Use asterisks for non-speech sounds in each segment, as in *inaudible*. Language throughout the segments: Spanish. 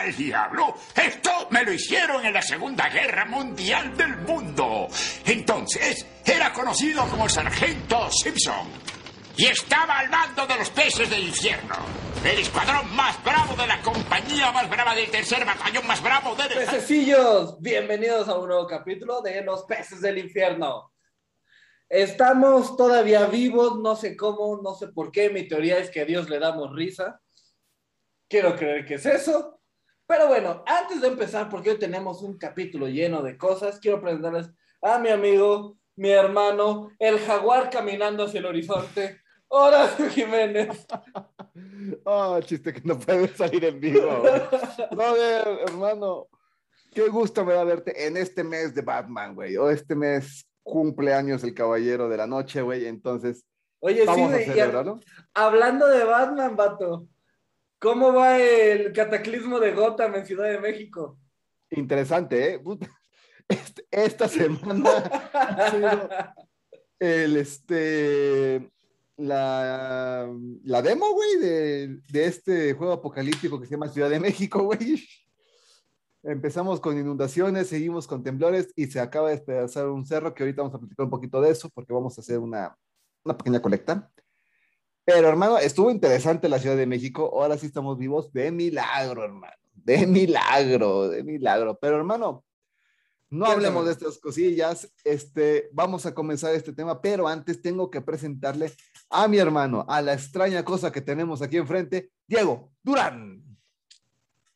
al diablo? Esto me lo hicieron en la Segunda Guerra Mundial del Mundo. Entonces, era conocido como el Sargento Simpson. Y estaba al mando de los peces del infierno. El escuadrón más bravo de la compañía más brava del tercer batallón más bravo de... Pececillos, bienvenidos a un nuevo capítulo de Los peces del infierno. Estamos todavía vivos, no sé cómo, no sé por qué. Mi teoría es que a Dios le damos risa. Quiero creer que es eso. Pero bueno, antes de empezar, porque hoy tenemos un capítulo lleno de cosas, quiero presentarles a mi amigo, mi hermano, el jaguar caminando hacia el horizonte, Horacio Jiménez. Oh, *laughs* chiste que no puede salir en vivo. No, *laughs* hermano, qué gusto me da verte en este mes de Batman, güey. O este mes cumpleaños el caballero de la noche, güey. Entonces, Oye, vamos sí, a- celebrarlo. hablando de Batman, vato, ¿cómo va el cataclismo de Gotham en Ciudad de México? Interesante, ¿eh? Este- esta semana ha sido el, este, la, la demo, güey, de, de este juego apocalíptico que se llama Ciudad de México, güey. Empezamos con inundaciones, seguimos con temblores y se acaba de despedazar un cerro que ahorita vamos a platicar un poquito de eso porque vamos a hacer una, una pequeña colecta. Pero hermano, estuvo interesante la Ciudad de México. Ahora sí estamos vivos de milagro, hermano. De *laughs* milagro, de milagro. Pero hermano, no hablemos de estas cosillas. Este, vamos a comenzar este tema, pero antes tengo que presentarle a mi hermano, a la extraña cosa que tenemos aquí enfrente, Diego Durán.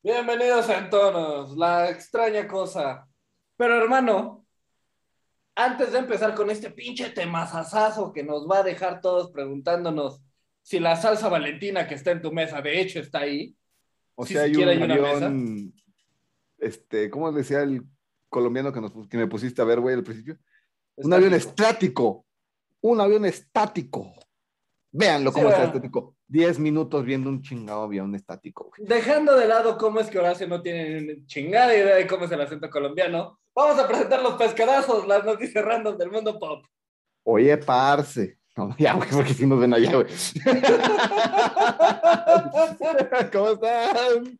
Bienvenidos a Entonos, la extraña cosa. Pero hermano, antes de empezar con este pinche temazazazo que nos va a dejar todos preguntándonos si la salsa valentina que está en tu mesa de hecho está ahí. O Si sea, hay un hay una avión, este, ¿cómo decía el colombiano que, nos, que me pusiste a ver, güey, al principio? Un avión estático. Un avión estático. Véanlo Sí, cómo está bueno. estático. Diez minutos viendo un chingado avión estático. güey. Dejando de lado cómo es que Horacio no tiene chingada idea de cómo es el acento colombiano, vamos a presentar los pescadazos, las noticias random del mundo pop. Oye, parce. No, *laughs* ya, güey, porque si nos ven allá, güey. *laughs* ¿Cómo están?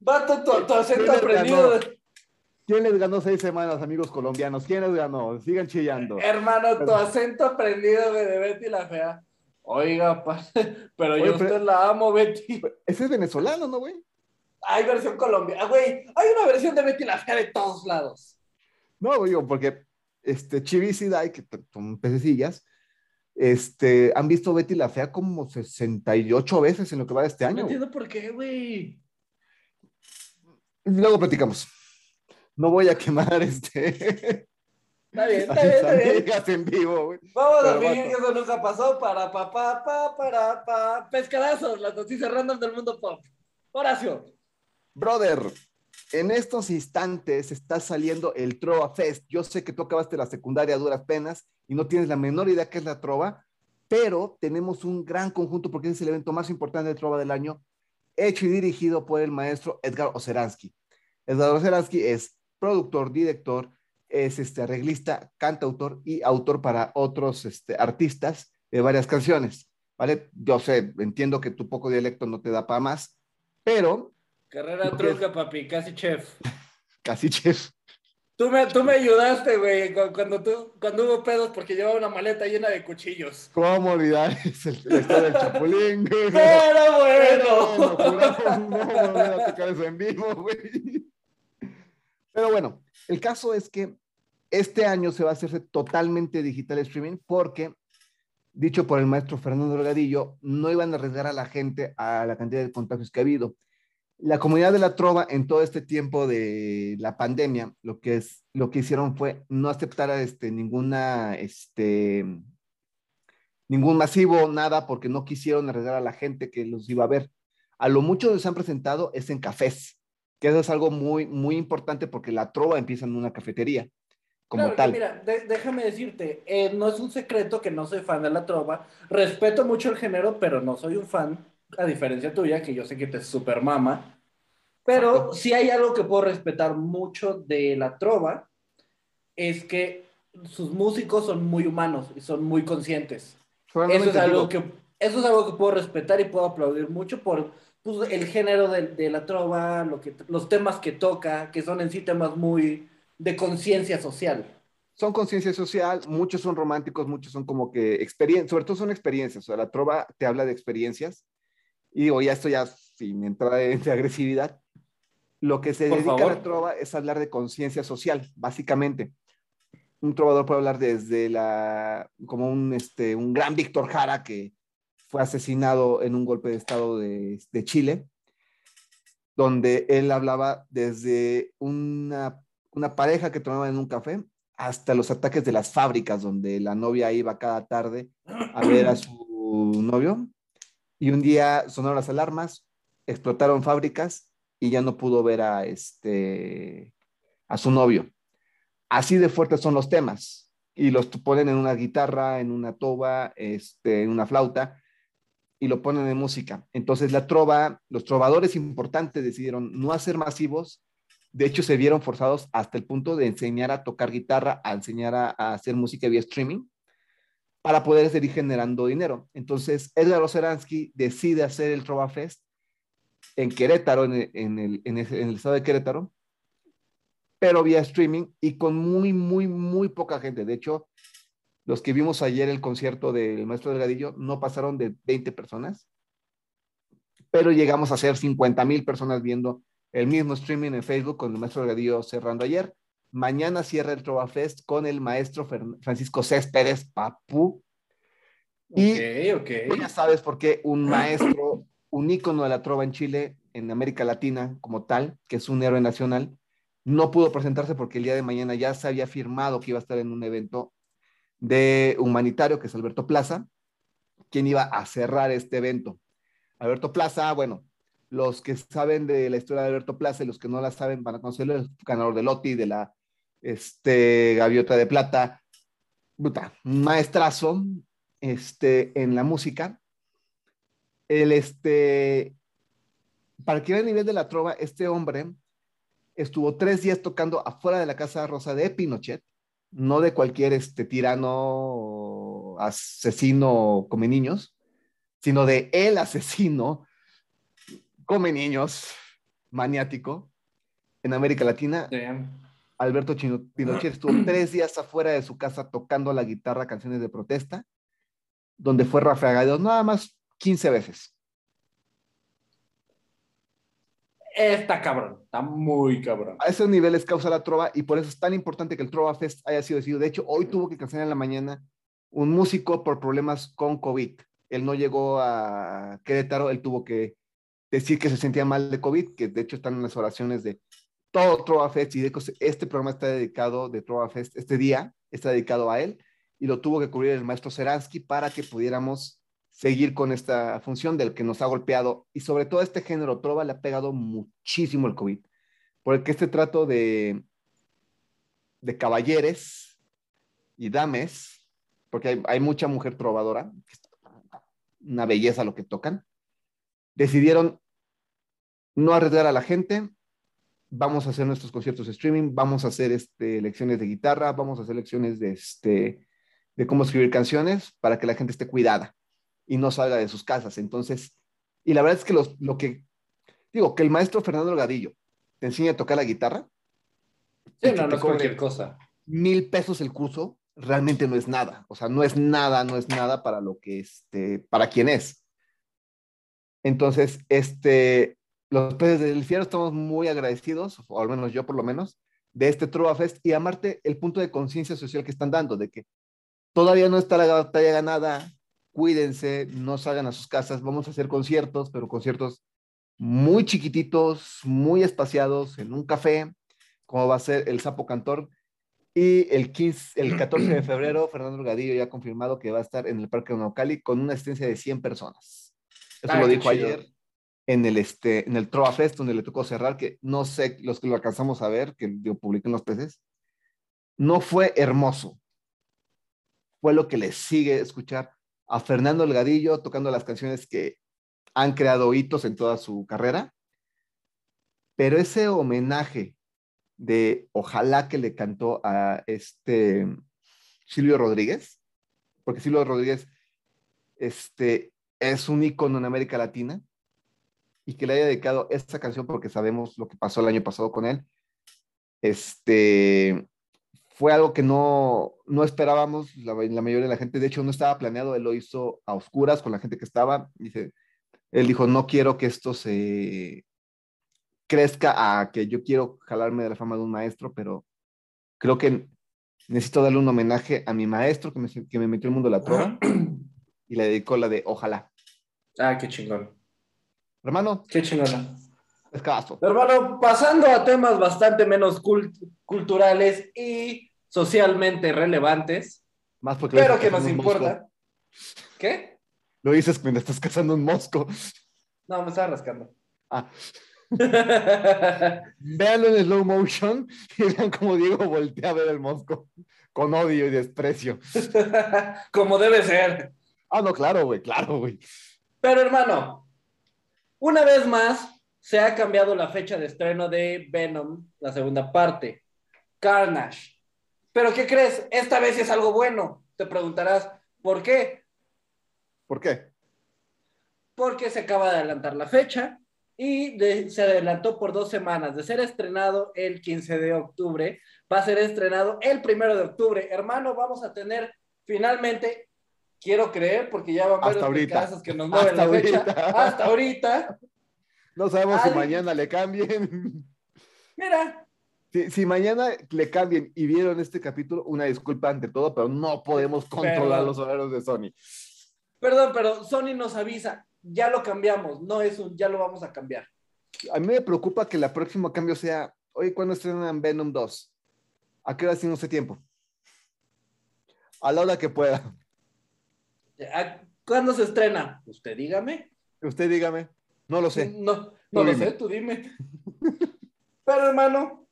Vato, tu, tu acento ¿Quién les aprendido. ganó? ¿Quién les ganó seis semanas, amigos colombianos? ¿Quién les ganó? Sigan chillando. Hermano, tu acento aprendido güey, de Betty la Fea. Oiga, pa, *laughs* pero Oye, yo a pero- usted la amo, Betty. Ese es venezolano, ¿no, güey? Hay versión colombiana. Güey, hay una versión de Betty la Fea de todos lados. No, digo, porque este, Chivis y Dai, que son pececillas, este, han visto Betty la Fea como 68 veces en lo que va de este No año. güey. entiendo por qué, güey. Luego platicamos. No voy a quemar *laughs* este. Está bien, está bien, está bien. amigas en vivo, güey. Vamos a fingir que eso nunca pasó para pa, pa, pa, para pa. Pescadazos, las noticias random del mundo pop. Horacio. Brother, en estos instantes está saliendo el Trova Fest. Yo sé que tú acabaste la secundaria a duras penas y no tienes la menor idea qué es la Trova, pero tenemos un gran conjunto porque es el evento más importante de Trova del año, hecho y dirigido por el maestro Edgar Oceransky. Edgar Oceransky es productor, director, es este arreglista, cantautor y autor para otros este, artistas de varias canciones, ¿vale? Yo sé, entiendo que tu poco dialecto no te da para más, pero Carrera trunca, papi, casi chef. *laughs* casi chef. Tú me, tú me ayudaste, güey, cu- cuando, tú, cuando hubo pedos porque llevaba una maleta llena de cuchillos. ¿Cómo olvidar es el, la historia del chapulín? güey? *laughs* Pero Pero bueno. juramos no volver a tocar eso en vivo, güey. Pero bueno, el caso es que este año se va a hacerse totalmente digital streaming porque, dicho por el maestro Fernando Delgadillo, no iban a arriesgar a la gente a la cantidad de contagios que ha habido. La comunidad de la trova en todo este tiempo de la pandemia, lo que, es, lo que hicieron fue no aceptar este, ninguna, este, ningún masivo, nada, porque no quisieron arriesgar a la gente que los iba a ver. A lo mucho que se han presentado es en cafés, que eso es algo muy, muy importante porque la trova empieza en una cafetería, como Claro tal. mira, de- déjame decirte, eh, no es un secreto que no soy fan de la trova. Respeto mucho el género, pero no soy un fan, a diferencia tuya, que yo sé que te super mama. Pero Exacto. si hay algo que puedo respetar mucho de la trova, es que sus músicos son muy humanos y son muy conscientes. Eso es algo que eso es algo que puedo respetar y puedo aplaudir mucho por pues, el género de, de la trova, lo que, los temas que toca, que son en sí temas muy de conciencia social. Son conciencia social, muchos son románticos, muchos son como que experiencias, sobre todo son experiencias, o sea, la trova te habla de experiencias, y digo, ya esto ya sin entrar en *laughs* agresividad, lo que se Por dedica favor. a la trova es hablar de conciencia social, básicamente. Un trovador puede hablar desde la, como un, este, un gran Víctor Jara que fue asesinado en un golpe de Estado de, de Chile, donde él hablaba desde una, una pareja que tomaba en un café hasta los ataques de las fábricas, donde la novia iba cada tarde a ver a su novio y un día sonaron las alarmas, explotaron fábricas y ya no pudo ver a, este, a su novio. Así de fuertes son los temas y los ponen en una guitarra, en una toba, este, en una flauta y lo ponen en música. Entonces la trova, los trovadores importantes decidieron no hacer masivos, de hecho se vieron forzados hasta el punto de enseñar a tocar guitarra, a enseñar a, a hacer música vía streaming para poder seguir generando dinero. Entonces Edgar Oceransky decide hacer el Trova Fest en Querétaro, en el, en, el, en, el, en el estado de Querétaro, pero vía streaming y con muy, muy, muy poca gente. De hecho, los que vimos ayer el concierto del Maestro Delgadillo no pasaron de 20 personas, pero llegamos a ser 50 mil personas viendo el mismo streaming en Facebook con el Maestro Delgadillo cerrando ayer. Mañana cierra el Trova Fest con el maestro Francisco Céspedes, Papú. Y okay, okay. tú ya sabes por qué un maestro, un ícono de la trova en Chile, en América Latina como tal, que es un héroe nacional, no pudo presentarse porque el día de mañana ya se había firmado que iba a estar en un evento de humanitario, que es Alberto Plaza, quien iba a cerrar este evento. Alberto Plaza, bueno, los que saben de la historia de Alberto Plaza y los que no la saben van a conocerlo, el ganador de Loti, de la este, Gaviota de Plata, puta, maestrazo este, en la música. El, este, para que vean el nivel de la trova, este hombre estuvo tres días tocando afuera de la Casa Rosa de Pinochet, no de cualquier este, tirano, asesino, come niños, sino de el asesino, come niños, maniático, en América Latina. Damn. Alberto Chino, Pinochet estuvo *clears throat* *clears throat* tres días afuera de su casa tocando la guitarra canciones de protesta, donde fue rafagado nada más 15 veces. Está cabrón, está muy cabrón. A esos niveles causa la trova y por eso es tan importante que el Trova Fest haya sido decidido. De hecho, hoy tuvo que cancelar en la mañana un músico por problemas con COVID. Él no llegó a Querétaro, él tuvo que decir que se sentía mal de COVID, que de hecho están en las oraciones de todo Trova Fest y de hecho este programa está dedicado de Trova Fest, este día está dedicado a él y lo tuvo que cubrir el maestro Seransky para que pudiéramos seguir con esta función del que nos ha golpeado y sobre todo este género trova le ha pegado muchísimo el COVID, porque este trato de, de caballeres y dames, porque hay, hay mucha mujer trovadora, una belleza lo que tocan, decidieron no arriesgar a la gente, vamos a hacer nuestros conciertos de streaming, vamos a hacer este, lecciones de guitarra, vamos a hacer lecciones de, este, de cómo escribir canciones para que la gente esté cuidada y no salga de sus casas. Entonces, y la verdad es que los, lo que, digo, que el maestro Fernando Delgadillo te enseña a tocar la guitarra. Sí, no, no es cualquier cosa. Mil pesos el curso, realmente no es nada. O sea, no es nada, no es nada para lo que, este, para quien es. Entonces, este, los peces del cielo estamos muy agradecidos, o al menos yo por lo menos, de este Trova Fest y amarte el punto de conciencia social que están dando, de que todavía no está la batalla ganada, cuídense, no salgan a sus casas, vamos a hacer conciertos, pero conciertos muy chiquititos, muy espaciados, en un café, como va a ser el Sapo Cantor. Y el, 15, el 14 de febrero, Fernando Delgadillo ya ha confirmado que va a estar en el Parque Naucali con una asistencia de 100 personas. Eso Ay, lo dijo chido. ayer en el, este, en el Trova Fest, donde le tocó cerrar, que no sé, los que lo alcanzamos a ver, que yo publiqué en los peces, no fue hermoso. Fue lo que le sigue escuchar a Fernando Delgadillo tocando las canciones que han creado hitos en toda su carrera. Pero ese homenaje de ojalá que le cantó a este Silvio Rodríguez, porque Silvio Rodríguez este, es un ícono en América Latina y que le haya dedicado esta canción porque sabemos lo que pasó el año pasado con él. Este fue algo que no, no esperábamos, la, la mayoría de la gente, de hecho no estaba planeado, él lo hizo a oscuras con la gente que estaba, dice, él dijo, no quiero que esto se crezca a que yo quiero jalarme de la fama de un maestro, pero creo que necesito darle un homenaje a mi maestro que me, que me metió en el mundo de la trova *clears throat* y le dedicó la de ojalá. Ah, qué chingón. Hermano, Qué chingona. es caso. Hermano, pasando a temas bastante menos cult- culturales y socialmente relevantes, Más porque pero que nos cazando un mosco. importa. ¿Qué? Lo dices cuando estás cazando un mosco. No, me estaba rascando. Ah, *laughs* véanlo en slow motion y vean cómo Diego voltea a ver el mosco con odio y desprecio. *laughs* Como debe ser. Ah, no, claro, güey, claro, güey. Pero hermano, una vez más se ha cambiado la fecha de estreno de Venom, la segunda parte, Carnage. Pero ¿qué crees? Esta vez es algo bueno. Te preguntarás, ¿por qué? ¿Por qué? Porque se acaba de adelantar la fecha y de- se adelantó por dos semanas. De ser estrenado el 15 de octubre, va a ser estrenado el primero de octubre. Hermano, vamos a tener finalmente, quiero creer, porque ya van varios casos que nos mueven Hasta la fecha, ahorita. hasta ahorita. No sabemos si mañana le cambien. Mira, Si, si mañana le cambien y vieron este capítulo, una disculpa ante todo, pero no podemos controlar los horarios de Sony. perdón, pero Sony nos avisa, ya lo cambiamos, no es un, ya lo vamos a cambiar. A mí me preocupa que la próxima cambio sea, oye, ¿cuándo estrenan Venom 2? ¿A qué hora tiene ese tiempo? A la hora que pueda. ¿A- ¿Cuándo se estrena? Usted dígame. Usted dígame. No lo sé. No, no lo dime. sé, tú dime. *laughs* Pero hermano,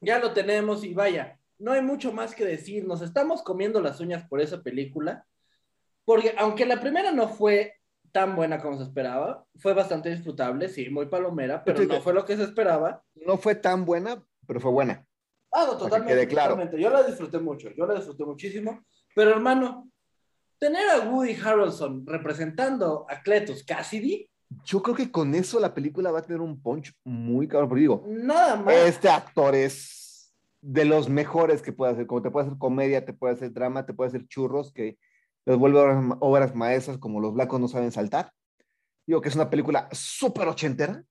ya lo tenemos y vaya, no hay mucho más que decir. Nos estamos comiendo las uñas por esa película, porque aunque la primera no fue tan buena como se esperaba, fue bastante disfrutable, sí, muy palomera, pero no fue lo que se esperaba. No fue tan buena, pero fue buena. Ah, no, que totalmente, quede claro. totalmente. Yo la disfruté mucho, yo la disfruté muchísimo. Pero hermano, tener a Woody Harrelson representando a Cletus Cassidy, Yo creo que con eso la película va a tener un punch muy cabrón. Porque digo, nada más. este actor es de los mejores que puede hacer. Como te puede hacer comedia, te puede hacer drama, te puede hacer churros, que los vuelve obras, ma- obras maestras como Los Blancos no saben saltar. Digo que es una película súper ochentera,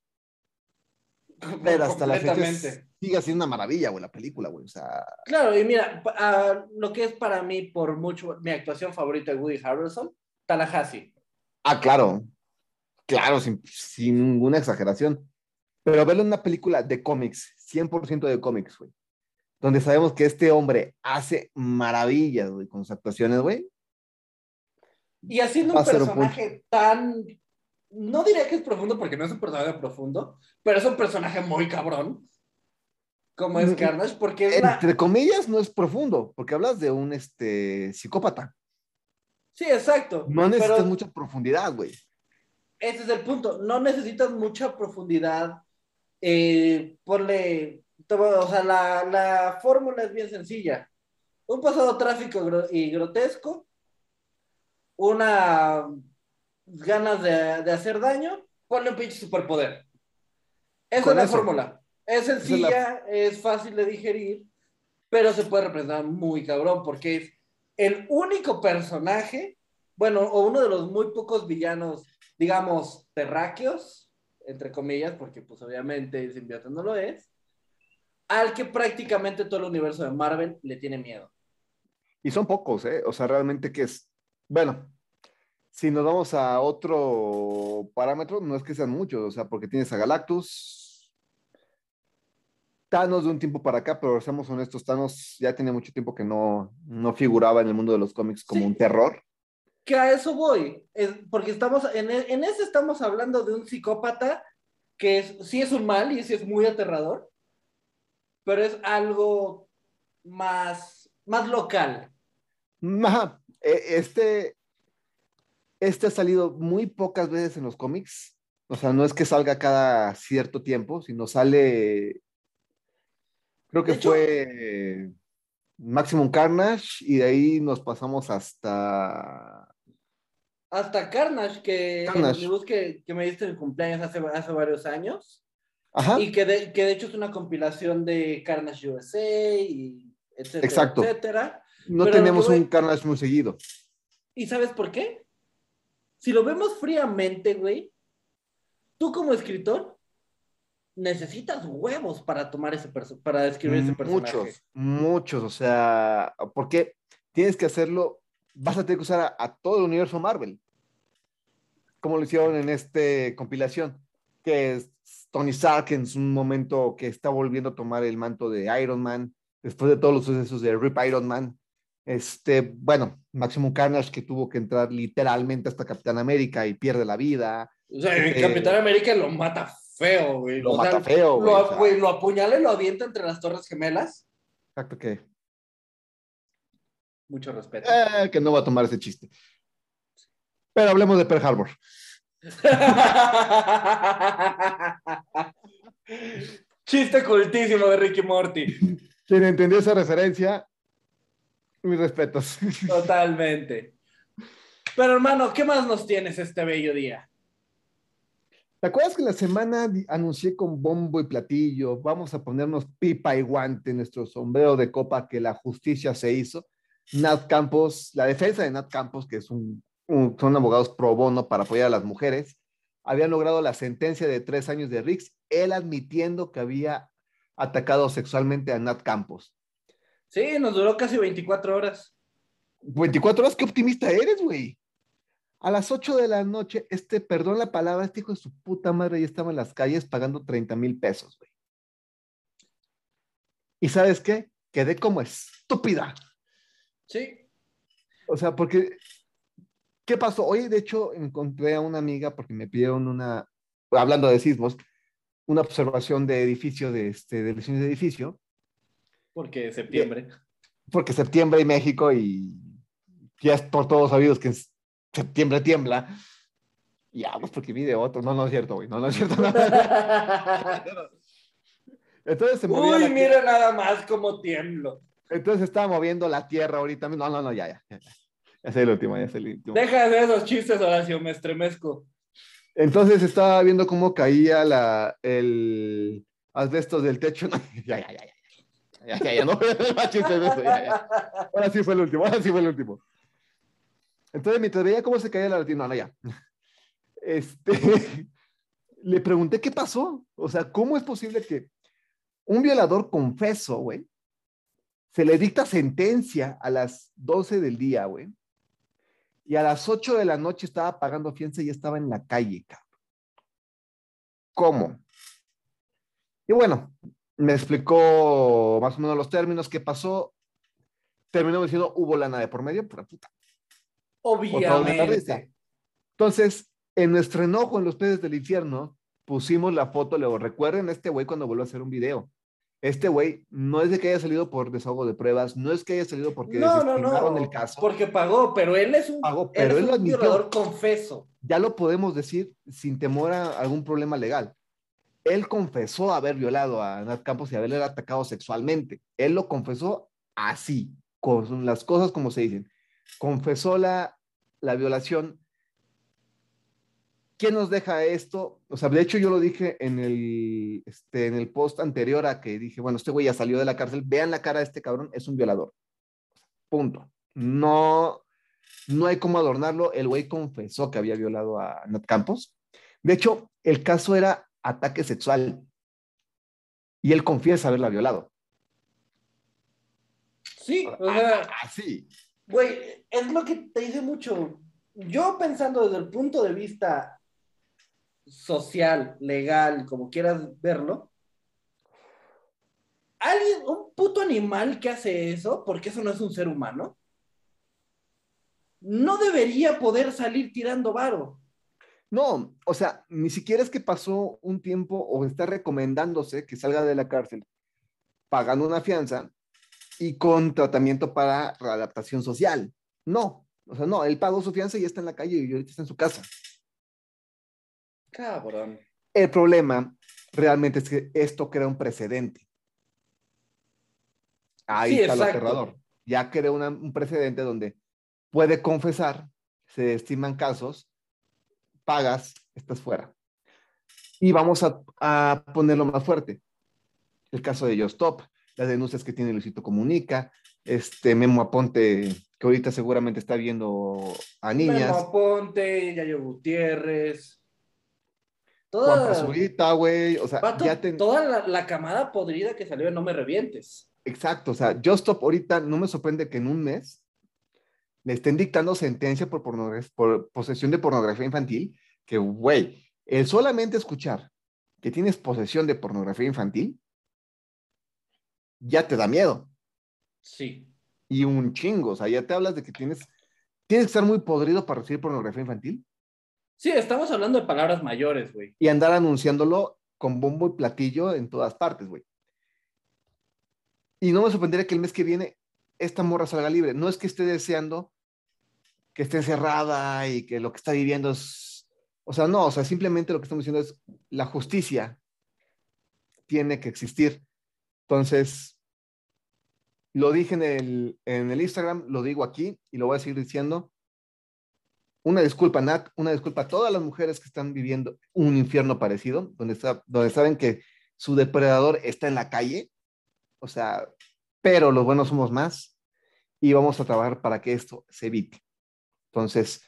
*laughs* pero hasta la fecha es- sigue siendo una maravilla, güey, la película, güey. O sea, Claro, y mira, ah, lo que es para mí, por mucho, mi actuación favorita de Woody Harrelson, Tallahassee. ah, claro, claro, sin, sin ninguna exageración. Pero verlo en una película de cómics, 100% de cómics, güey. Donde sabemos que este hombre hace maravillas, güey, con sus actuaciones, güey. Y haciendo un personaje tan, no diría que es profundo porque no es un personaje profundo, pero es un personaje muy cabrón, como es Mm, Carnage, porque es una- Entre comillas, no es profundo, porque hablas de un este, psicópata. Sí, exacto. No necesitas pero mucha profundidad, güey. Ese es el punto, no necesitas mucha profundidad. Eh, ponle, o sea, la, la fórmula es bien sencilla. Un pasado tráfico gro- y grotesco, una ganas de, de hacer daño, ponle un pinche superpoder. Esa es la eso. fórmula. Es es la- sencilla, es fácil de digerir, pero se puede representar muy cabrón, porque es el único personaje, bueno, o uno de los muy pocos villanos, digamos, terráqueos, entre comillas, porque pues obviamente el simbionte no lo es, al que prácticamente todo el universo de Marvel le tiene miedo. Y son pocos, ¿eh? O sea, realmente que es. Bueno, si nos vamos a otro parámetro, no es que sean muchos, o sea, porque tienes a Galactus, Thanos de un tiempo para acá, pero seamos honestos, Thanos ya tenía mucho tiempo que no, no figuraba en el mundo de los cómics como Sí. un terror. Que a eso voy, es porque estamos, en, e- en ese estamos hablando de un psicópata que es, sí es un mal y sí es muy aterrador, pero es algo más, más local. E- Este, este ha salido muy pocas veces en los cómics. O sea, no es que salga cada cierto tiempo, sino sale. Creo que hecho- fue Maximum Carnage y de ahí nos pasamos hasta Hasta Carnage, que, Carnage. el que, que me diste en el cumpleaños hace, hace varios años. Ajá. Y que de, que de hecho es una compilación de Carnage USA y etcétera, Exacto. etcétera. No pero tenemos voy- un Carnage muy seguido. ¿Y sabes por qué? Si lo vemos fríamente, güey, tú como escritor necesitas huevos para tomar ese para escribir ese personaje. Muchos, muchos, o sea, porque tienes que hacerlo, vas a tener que usar a, a todo el universo Marvel, como lo hicieron en esta compilación, que es Tony Stark en un momento que está volviendo a tomar el manto de Iron Man, después de todos los sucesos de Rip Iron Man, este, bueno, Maximum Carnage que tuvo que entrar literalmente hasta Capitán América y pierde la vida, O sea, el Eh, Capitán América lo mata feo, güey. lo O sea, mata feo, güey, Lo, güey, lo apuñala y lo avienta entre las Torres Gemelas. exacto que, Mucho respeto. eh, que no va a tomar ese chiste. Pero hablemos de Pearl Harbor. *laughs* Chiste cultísimo de Ricky Morty. Quien entendió esa referencia, mis respetos. Totalmente. Pero hermano, ¿qué más nos tienes este bello día? ¿Te acuerdas que la semana anuncié con bombo y platillo, vamos a ponernos pipa y guante en nuestro sombrero de copa que la justicia se hizo? Nat Campos, la defensa de Nat Campos, que es un, un- son abogados pro bono para apoyar a las mujeres, habían logrado la sentencia de tres años de Rix, él admitiendo que había atacado sexualmente a Nat Campos. Sí, nos duró casi 24 horas. 24 horas, qué optimista eres, güey. A las 8 de la noche, este, perdón la palabra, este hijo de su puta madre ya estaba en las calles pagando 30 mil pesos, güey. ¿Y sabes qué? Quedé como estúpida. Sí. O sea, porque, ¿qué pasó? Hoy, de hecho, encontré a una amiga porque me pidieron una, hablando de sismos, una observación de edificio, de, este, de lesiones de edificio, Porque septiembre. porque septiembre y México y ya es por todos sabidos que septiembre tiembla. Y ah, pues porque vi de otro. No, no es cierto, güey. No, no es cierto. Entonces se movía Uy, mira tierra. nada más cómo tiemblo. Entonces estaba moviendo la tierra ahorita. No, no, no, ya, ya. Ya, ya. Ya es el último, ya es el último. Deja de esos chistes, Horacio, me estremezco. Entonces estaba viendo cómo caía la, el asbestos del techo. No, ya, ya, ya, ya. Ya, ya, ya, no voy a hacer más chistes de eso, ya, ya. Ahora sí fue el último, ahora sí fue el último. Entonces, mientras veía cómo se caía la no, no, ya. *laughs* Este, *laughs* le pregunté qué pasó. O sea, ¿cómo es posible que un violador confeso, güey, se le dicta sentencia a las 12 del día, güey, y a las 8 de la noche estaba pagando fianza y ya estaba en la calle, cabrón? ¿Cómo? Y bueno, me explicó más o menos los términos, qué pasó. Terminó diciendo, hubo lana de por medio, pura puta. Obviamente. Entonces, en nuestro enojo en los peces del infierno, pusimos la foto, luego recuerden este güey cuando volvió a hacer un video. Este güey no es de que haya salido por desahogo de pruebas, no es que haya salido porque No, no, desestimaron no. el caso. Porque pagó, pero él es un, Pagó, él pero es él un admitió. violador confeso. Ya lo podemos decir sin temor a algún problema legal. Él confesó haber violado a Nat Campos y haberle atacado sexualmente. Él lo confesó así, con las cosas como se dicen. Confesó la, la violación. ¿Quién nos deja esto? O sea, de hecho yo lo dije en el, este, en el post anterior a que dije, bueno, este güey ya salió de la cárcel, vean la cara de este cabrón, es un violador. Punto. No, no hay cómo adornarlo. El güey confesó que había violado a Nat Campos. De hecho, el caso era ataque sexual. Y él confiesa haberla violado. Sí, o sea, Así. Güey, es lo que te dice mucho. Yo pensando desde el punto de vista social, legal, como quieras verlo, alguien, un puto animal que hace eso, porque eso no es un ser humano, no debería poder salir tirando varo. No, o sea, ni siquiera es que pasó un tiempo o está recomendándose que salga de la cárcel pagando una fianza y con tratamiento para readaptación social. No, o sea, no, él pagó su fianza y ya está en la calle y ahorita está en su casa. Cabrón. El problema realmente es que esto crea un precedente. Ahí Sí, está lo exacto. aterrador. Ya crea una- un precedente donde puede confesar se estiman casos, pagas, estás fuera. Y vamos a, a ponerlo más fuerte. El caso de Stop, las denuncias que tiene Luisito Comunica, este Memo Aponte, que ahorita seguramente está viendo a niñas. Memo Aponte, Yayo Gutiérrez. Juan Toda, Pazurita, güey. O sea, ya ten- toda la, la camada podrida que salió No Me Revientes. Exacto, o sea, Just Stop ahorita no me sorprende que en un mes le estén dictando sentencia por, por posesión de pornografía infantil, que, güey, el solamente escuchar que tienes posesión de pornografía infantil, ya te da miedo. Sí. Y un chingo, o sea, ya te hablas de que tienes, tienes que estar muy podrido para recibir pornografía infantil Sí, estamos hablando de palabras mayores, güey. y andar anunciándolo con bombo y platillo en todas partes, güey. Y no me sorprendería que el mes que viene esta morra salga libre. No es que esté deseando que esté encerrada y que lo que está viviendo es... O sea, no, o sea, simplemente lo que estamos diciendo es la justicia tiene que existir. Entonces, lo dije en el, en el Instagram, lo digo aquí y lo voy a seguir diciendo. Una disculpa, Nat, una disculpa a todas las mujeres que están viviendo un infierno parecido, donde, está, donde saben que su depredador está en la calle. O sea, pero los buenos somos más y vamos a trabajar para que esto se evite. Entonces,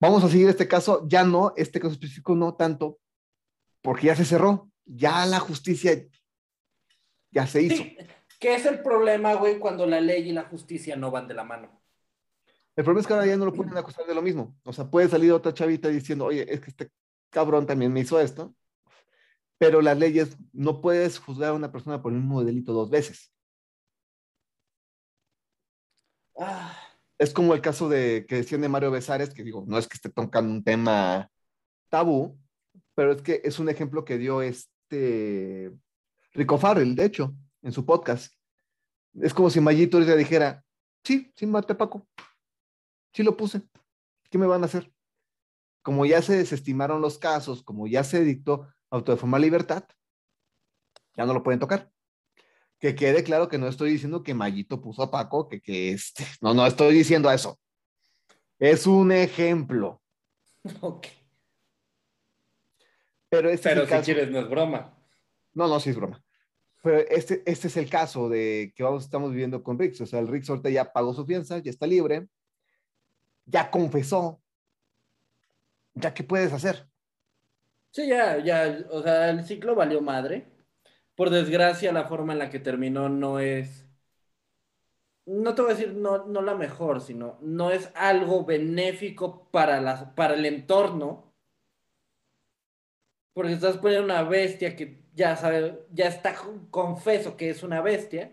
vamos a seguir este caso, ya no, este caso específico no tanto, porque ya se cerró, ya la justicia ya se hizo. Sí, ¿Qué es el problema, güey, cuando la ley y la justicia no van de la mano? El problema es que ahora ya no lo pueden acusar de lo mismo. O sea, puede salir otra chavita diciendo, oye, es que este cabrón también me hizo esto, pero las leyes no puedes juzgar a una persona por el mismo delito dos veces. Ah, Es como el caso de que decían de Mario Besares, que digo, no es que esté tocando un tema tabú, pero es que es un ejemplo que dio este Rico Farrell, de hecho, en su podcast. Es como si Mayito le dijera, sí, sí, mate a Paco. Sí lo puse. ¿Qué me van a hacer? Como ya se desestimaron los casos, como ya se dictó auto de forma libertad, ya no lo pueden tocar. Que quede claro que no estoy diciendo que Mayito puso a Paco, que, que este, no, no estoy diciendo eso. Es un ejemplo. ok. Pero este Pero es el si caso. quieres, no es broma. No, no, sí es broma. Pero este, este es el caso de que vamos, estamos viviendo con Rix. O sea, el Rix ahorita ya pagó su fianza, ya está libre, ya confesó. ¿Ya qué puedes hacer? Sí, ya, ya, o sea, el ciclo valió madre. Por desgracia, la forma en la que terminó no es, no te voy a decir no, no la mejor, sino no es algo benéfico para, las, para el entorno. Porque estás poniendo una bestia que ya sabe, ya está confeso que es una bestia.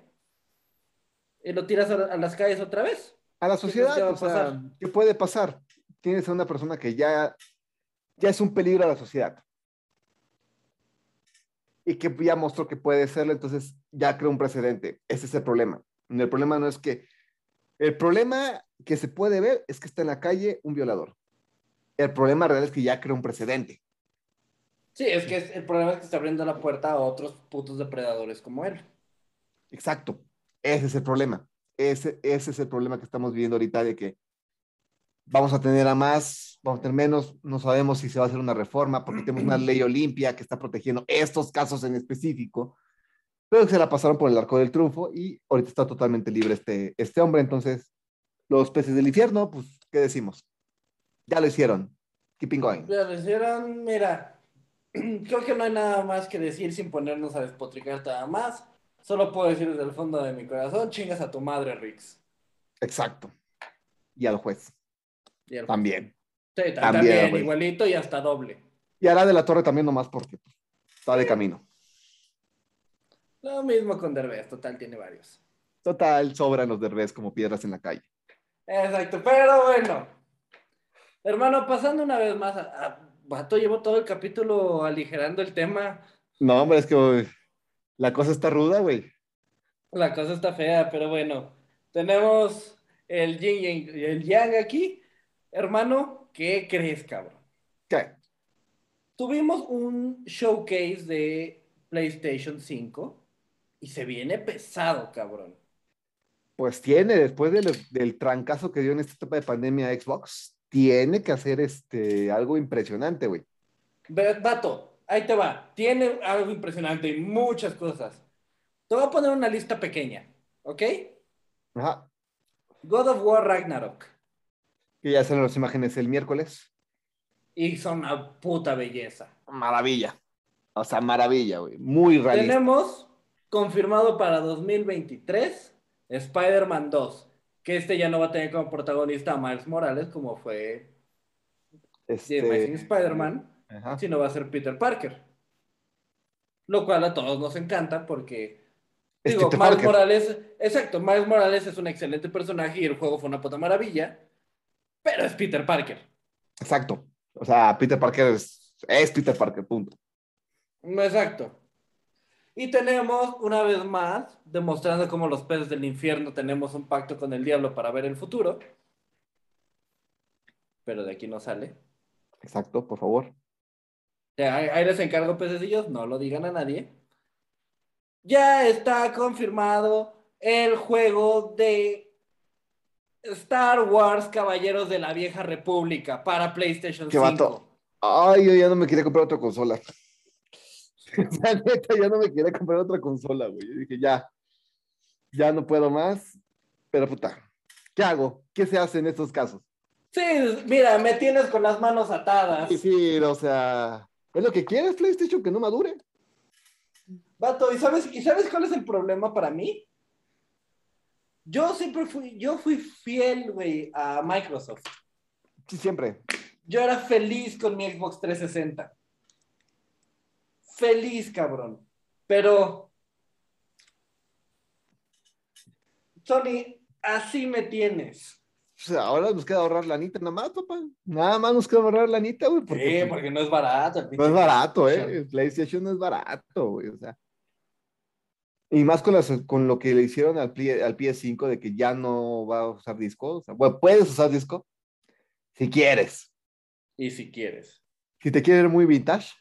Y lo tiras a, a las calles otra vez. A la ¿Qué sociedad, o sea? ¿qué puede pasar? Tienes a una persona que ya, ya es un peligro a la sociedad. Y que ya mostró que puede serlo, entonces ya creó un precedente. Ese es el problema. El problema no es que... El problema que se puede ver es que está en la calle un violador. El problema real es que ya creó un precedente. Sí, es que es- el problema es que está abriendo la puerta a otros putos depredadores como él. Exacto. Ese es el problema. Ese, ese es el problema que estamos viviendo ahorita de que vamos a tener a más, vamos a tener menos, no sabemos si se va a hacer una reforma porque tenemos una ley Olimpia que está protegiendo estos casos en específico, pero se la pasaron por el arco del triunfo y ahorita está totalmente libre este, este hombre. Entonces, los peces del infierno, pues, ¿qué decimos? Ya lo hicieron. Keeping going. Ya lo hicieron, mira, *clears throat* creo que no hay nada más que decir sin ponernos a despotricar nada más. Solo puedo decir desde el fondo de mi corazón, chingas a tu madre, Rix. Exacto. Y al juez Y el- también. Sí, ta- También, igualito y hasta doble. Y hará de la torre también nomás porque está de camino. Lo mismo con Derbez, total, tiene varios. Total, sobran los derbés como piedras en la calle. Exacto, pero bueno. Hermano, pasando una vez más, a, a- Vato llevo todo el capítulo aligerando el tema. No, hombre, es que la cosa está ruda, güey. La cosa está fea, pero bueno. Tenemos el yin y el yang aquí. Hermano, ¿qué crees, cabrón? ¿Qué? Tuvimos un showcase de PlayStation 5 y se viene pesado, cabrón. Pues tiene, después del, del trancazo que dio en esta etapa de pandemia Xbox, tiene que hacer este, algo impresionante, güey. Vato, ahí te va. Tiene algo impresionante y muchas cosas. Te voy a poner una lista pequeña, ¿ok? Ajá. God of War Ragnarok. Que ya salen las imágenes el miércoles. Y son una puta belleza. Maravilla. O sea, maravilla, güey. Muy realista. Tenemos confirmado para 2023 Spider-Man 2. Que este ya no va a tener como protagonista a Miles Morales, como fue Este, Amazing Spider-Man, sino va a ser Peter Parker. Lo cual a todos nos encanta porque Es Digo, Peter Miles Parker. Morales, exacto, Miles Morales es un excelente personaje y el juego fue una puta maravilla, pero es Peter Parker. Exacto. O sea, Peter Parker es, es Peter Parker, punto. Exacto. Y tenemos, una vez más, demostrando cómo los peces del infierno tenemos un pacto con el diablo para ver el futuro. Pero de aquí no sale. Exacto, por favor. Ahí les encargo pececillos, no lo digan a nadie. Ya está confirmado el juego de Star Wars Caballeros de la Vieja República para PlayStation Qué 5. vato. Ay, yo ya no me quería comprar otra consola. *laughs* Neta, ya no me quería comprar otra consola, güey. Yo dije, ya, ya no puedo más. Pero puta, ¿qué hago? ¿Qué se hace en estos casos? Sí, mira, me tienes con las manos atadas. Sí, sí, o sea, es lo que quieres, PlayStation, que no madure. Vato, ¿y sabes, ¿y sabes cuál es el problema para mí? Yo siempre fui, yo fui fiel, güey, a Microsoft. Sí, siempre. Yo era feliz con mi Xbox 360. Feliz, cabrón. Pero. Sony, así me tienes. Ahora nos queda ahorrar lanita nada más, papá. Nada más nos queda ahorrar lanita, güey. Porque, Sí, porque no es barato. el no es barato. ¿eh? El PlayStation no es barato, güey. O sea. Y más con, las, con lo que le hicieron al, al PS5 de que ya no va a usar disco. O sea, bueno, puedes usar disco si quieres. Y si quieres. Si te quieres ver muy vintage.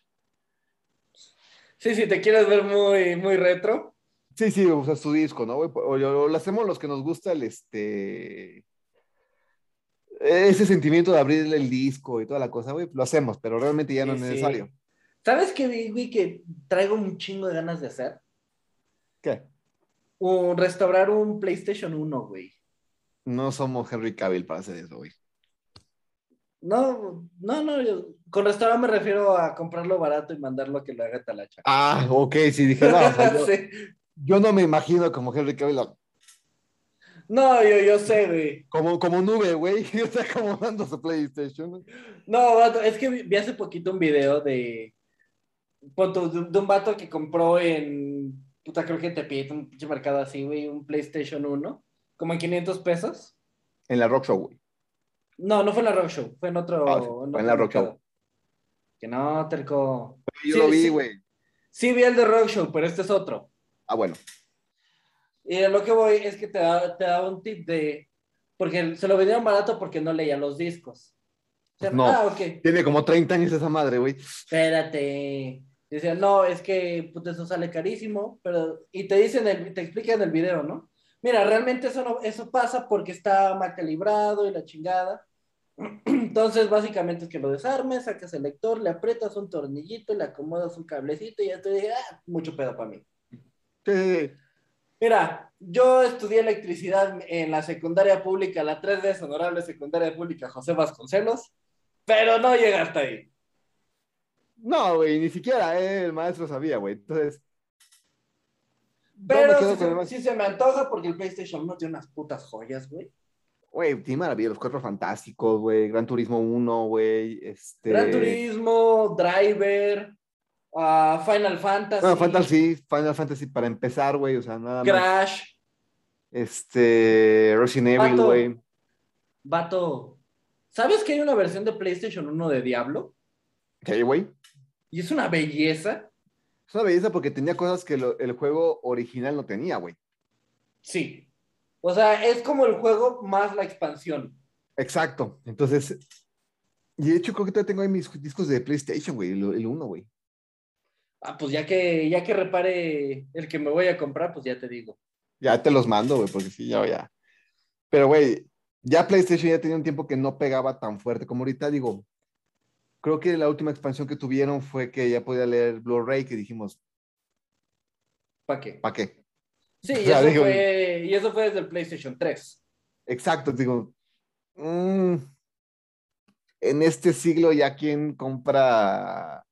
Sí, si te quieres ver muy, muy retro. Sí, sí, o sea, su disco, ¿no? güey? O, o lo hacemos los que nos gusta el este. Ese sentimiento de abrir el disco y toda la cosa, güey, lo hacemos, pero realmente ya no es Sí, sí. necesario. ¿Sabes qué, güey, que traigo un chingo de ganas de hacer? ¿Qué? Un, restaurar un PlayStation 1, güey. No somos Henry Cavill para hacer eso, güey. No, no, no. yo- con restaurar me refiero a comprarlo barato y mandarlo a que lo haga Talacha. Ah, ok, sí, dije, no, *laughs* yo, Sí. yo no me imagino como Henry Cavill, No, yo, yo sé, güey. como, como nube, güey, *laughs* o sea, como dando su PlayStation. No, vato, es que vi, hace poquito un video de, de, un vato que compró en, puta, creo que en Tepito, un pinche mercado así, güey, un PlayStation 1, como en 500 pesos. En la Rock Show, güey. No, no fue en la Rock Show, fue en otro. Ah, fue en otro la Rock mercado. Show. Que no, terco. Yo Sí, lo vi, güey. Sí, vi el de Rock Show, pero este es otro. Ah, bueno. Y lo que voy es que te da, te da un tip de. Porque se lo vendieron barato porque no leía los discos. O sea, No. Ah, ok. Tiene como 30 años esa madre, güey. Espérate. Dice, no, es que puta, eso sale carísimo, pero. Y te dicen, el, te explican en el video, ¿no? Mira, realmente eso, no, eso pasa porque está mal calibrado y la chingada. Entonces, básicamente es que lo desarmes, sacas el lector, le aprietas un tornillito, le acomodas un cablecito y ya te dije, ah, mucho pedo para mí. Sí. Mira, yo estudié electricidad en la secundaria pública, la 3D honorable secundaria pública José Vasconcelos, pero no llega hasta ahí. No, güey, ni siquiera eh, el maestro sabía, güey. Entonces. Pero sí, sí se me antoja porque el PlayStation no tiene unas putas joyas, güey. Güey, tiene maravilla, los cuatro fantásticos, güey. Gran Turismo 1, güey. Este. Gran Turismo, Driver, ah, Final Fantasy, Bueno, Fantasy, Final Fantasy para empezar, güey. O sea, nada más. Crash, Este. Resident Evil, güey. Vato. ¿Sabes que hay una versión de PlayStation 1 de Diablo? ¿Qué, güey? Y es una belleza. Es una belleza porque tenía cosas que lo- el juego original no tenía, güey. Sí. O sea, es como el juego más la expansión. Exacto. Entonces. Y de hecho, creo que todavía tengo ahí mis discos de PlayStation, güey. El, 1, güey. Ah, pues ya que, ya que repare el que me voy a comprar, pues ya te digo. Ya te los mando, güey, porque sí, ya, ya. Pero, güey, Ya PlayStation ya tenía un tiempo que no pegaba tan fuerte como ahorita, digo. Creo que la última expansión que tuvieron fue que ya podía leer Blu-ray, que dijimos, ¿Para qué? ¿para qué? Sí, y, sea, eso digo- fue, y eso fue desde el PlayStation 3. Exacto, digo, mm, en este siglo ya quién compra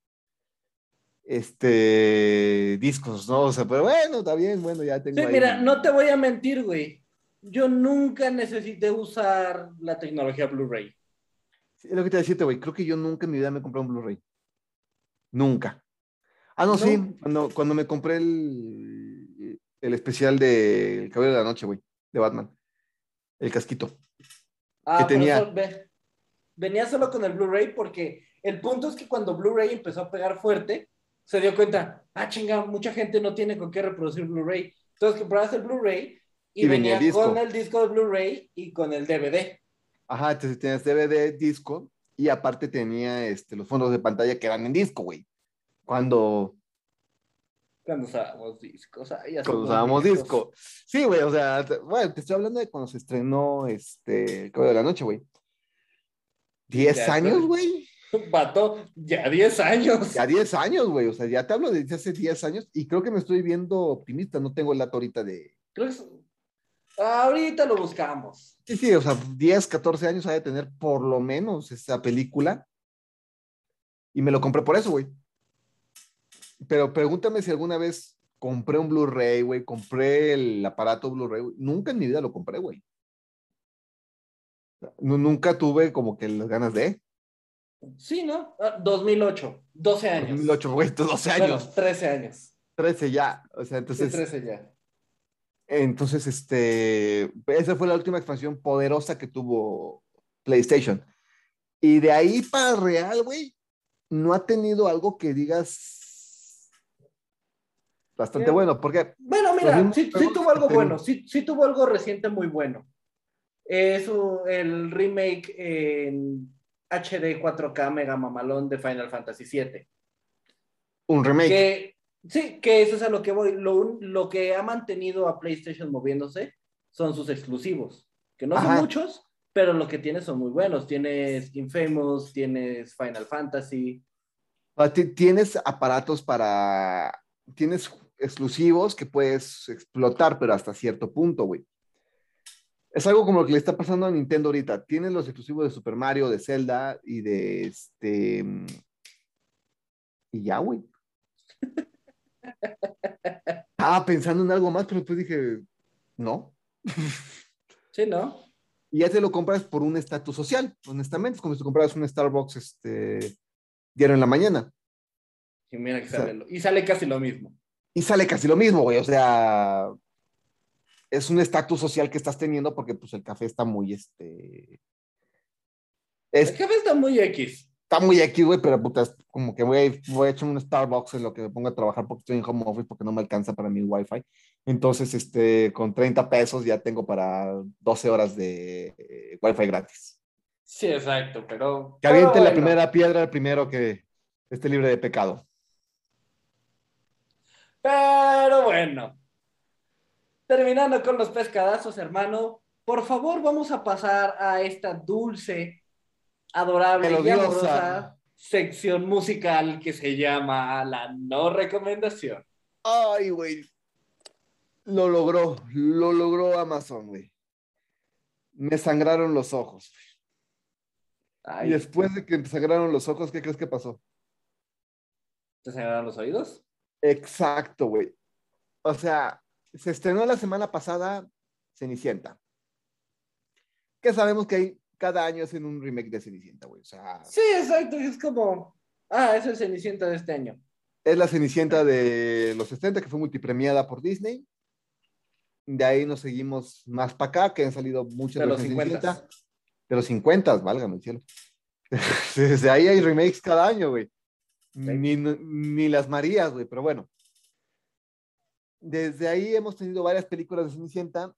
este discos, ¿no? O sea, pero bueno, está bien, bueno, ya tengo Sí, ahí mira, mi- no te voy a mentir, güey. Yo nunca necesité usar la tecnología Blu-ray. Sí, Es lo que te decía, güey, creo que yo nunca en mi vida me he comprado un Blu-ray. Nunca. Ah, no, ¿No? sí, cuando, cuando me compré el, el especial de El Caballero de la Noche, güey, de Batman. El casquito. Ah, Que tenía- eso- ve- venía solo con el Blu-ray porque el punto es que cuando Blu-ray empezó a pegar fuerte, se dio cuenta, ah, chinga, mucha gente no tiene con qué reproducir Blu-ray. Entonces comprabas el Blu-ray y, Y venía venía, el disco. con el disco de Blu-ray y con el DVD. Ajá, entonces tenías DVD, disco, y aparte tenía este, los fondos de pantalla que eran en disco, güey. Cuando, Cuando usábamos discos. ay, ya cuando usábamos disco. Sí, güey, o sea, bueno, te estoy hablando de cuando se estrenó este Caballero de la Noche, güey. ¿10 Ya, años, güey? *laughs* Vato, ya 10 años. Ya 10 años, güey. O sea, ya te hablo de hace 10 años y creo que me estoy viendo optimista. No tengo el dato ahorita de. Creo que es- Ahorita lo buscamos. Sí, sí, o sea, 10, 14 años ha de tener por lo menos esa película. Y me lo compré por eso, güey. Pero pregúntame si alguna vez compré un Blu-ray, güey. Compré el aparato Blu-ray. Nunca en mi vida lo compré, güey. Nu- nunca tuve como que las ganas de. Sí, ¿no? Ah, 2008, 12 años. 2008, güey, 12 Bueno, años. 13 años. 13 ya. O sea, Sí, entonces. 13 ya. Entonces, este, esa fue la última expansión poderosa que tuvo PlayStation. Y de ahí para real, güey, no ha tenido algo que digas bastante bueno, porque Bueno, mira, sí, tuvo algo bueno, sí, sí tuvo algo reciente muy bueno. Eso, el remake en HD 4K Mega Mamalón de Final Fantasy VII. un remake, Que, sí, que eso es a lo que voy. Lo, lo que ha mantenido a PlayStation moviéndose son sus exclusivos, que no Ajá. son muchos, pero lo que tienes son muy buenos. Tienes Infamous, tienes Final Fantasy. Ti- tienes aparatos para, tienes exclusivos que puedes explotar, pero hasta cierto punto, güey. Es algo como lo que le está pasando a Nintendo ahorita. Tienes los exclusivos de Super Mario, de Zelda y de este. mm, Y ya, güey. *laughs* Estaba pensando en algo más, pero después dije, no. *laughs* Sí, ¿no? Y ya te lo compras por un estatus social, honestamente. Es como si te compraras un Starbucks este, diario en la mañana. Y mira que O sea, sale, lo- y sale casi lo mismo. Y sale casi lo mismo, güey. O sea, es un estatus social que estás teniendo porque pues el café está muy, este... es- El café está muy X. está muy aquí, güey, pero puta, es como que voy, voy a echar un Starbucks en lo que me pongo a trabajar porque estoy en home office porque no me alcanza para mi Wi-Fi. Entonces, este, con 30 pesos ya tengo para 12 horas de eh, Wi-Fi gratis. Sí, exacto, pero. Que pero aviente la primera piedra el primero que esté libre de pecado. Pero bueno. Terminando con los pescadazos, hermano. Por favor, vamos a pasar a esta dulce, adorable y amorosa sección musical que se llama la no recomendación. Ay, güey. Lo logró, lo logró Amazon, güey. Me sangraron los ojos. Ay, Y después de que me sangraron los ojos, ¿qué crees que pasó? ¿Te sangraron los oídos? Exacto, güey. O sea, se estrenó la semana pasada Cenicienta. Que sabemos que hay, cada año hacen un remake de Cenicienta, güey. O sea, Sí, exacto. Es como. Ah, es el Cenicienta de este año. es la Cenicienta de los 70 que fue multipremiada por Disney. De ahí nos seguimos más para acá, que han salido muchas De los versiones 50. Cenicienta. De los 50, válgame el cielo. *laughs* Desde ahí hay remakes cada año, güey. Ni, ni las Marías, güey, pero bueno. Desde ahí hemos tenido varias películas de Cenicienta.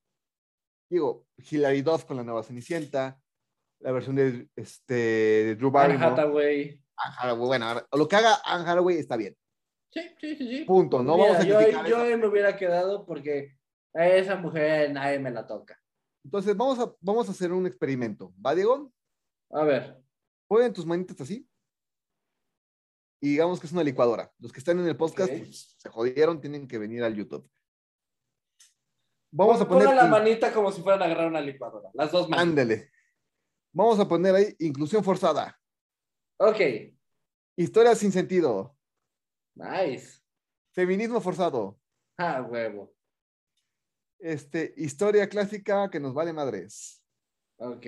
Digo, Hilary Duff con la nueva Cenicienta, la versión de, este, de Drew Anne Barrymore. Hathaway. Anne Hathaway, Bueno, lo que haga Anne Hathaway está bien. Sí, sí, sí, sí. Punto. No Mira, vamos a yo, yo me hubiera quedado porque a esa mujer nadie me la toca. Entonces, vamos a, vamos a hacer un experimento. ¿Va, Diego? A ver. Ponen tus manitas así. Y digamos que es una licuadora. Los que están en el podcast pues, se jodieron, tienen que venir al YouTube. Vamos a Pon- poner. la manita como si fueran a agarrar una licuadora. Las dos manos. Ándele. Vamos a poner ahí inclusión forzada. Ok. Historia sin sentido. Nice. Feminismo forzado. Ah, huevo. Este, historia clásica que nos vale madres. Ok.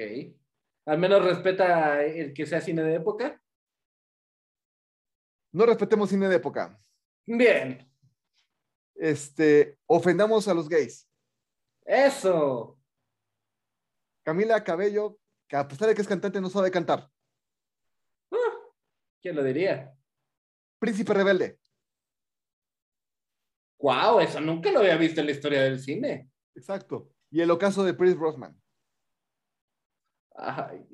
Al menos respeta el que sea cine de época. No respetemos cine de época. Bien. Este, ofendamos a los gays. Eso. Camila Cabello, que a pesar de que es cantante, no sabe cantar. ¿Quién lo diría? Príncipe rebelde. Wow, eso nunca lo había visto en la historia del cine. Exacto. Y el ocaso de Chris Brosnan. Ay.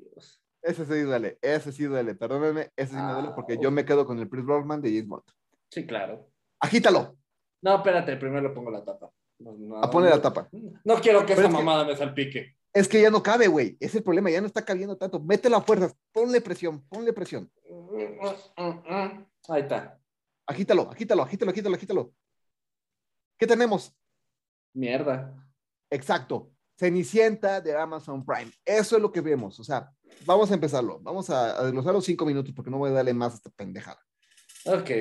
Ese sí duele, ese sí duele. Perdónenme, ese sí me duele porque Ah, yo me quedo con el Chris Brosnan de James Bond. Sí, claro. Agítalo. No, espérate, primero le pongo la tapa. No, no, A poner la no- tapa. No quiero que Pero esa es que- mamada me salpique. Es que ya no cabe, güey. Es el problema, ya no está cabiendo tanto. Mételo a fuerzas. Ponle presión, ponle presión. Ahí está. Agítalo, agítalo, agítalo, agítalo, agítalo. ¿Qué tenemos? Mierda. Exacto. Cenicienta de Amazon Prime. Eso es lo que vemos. O sea, vamos a empezarlo. Vamos a, a desglosar los cinco minutos porque no voy a darle más a esta pendejada. Ok.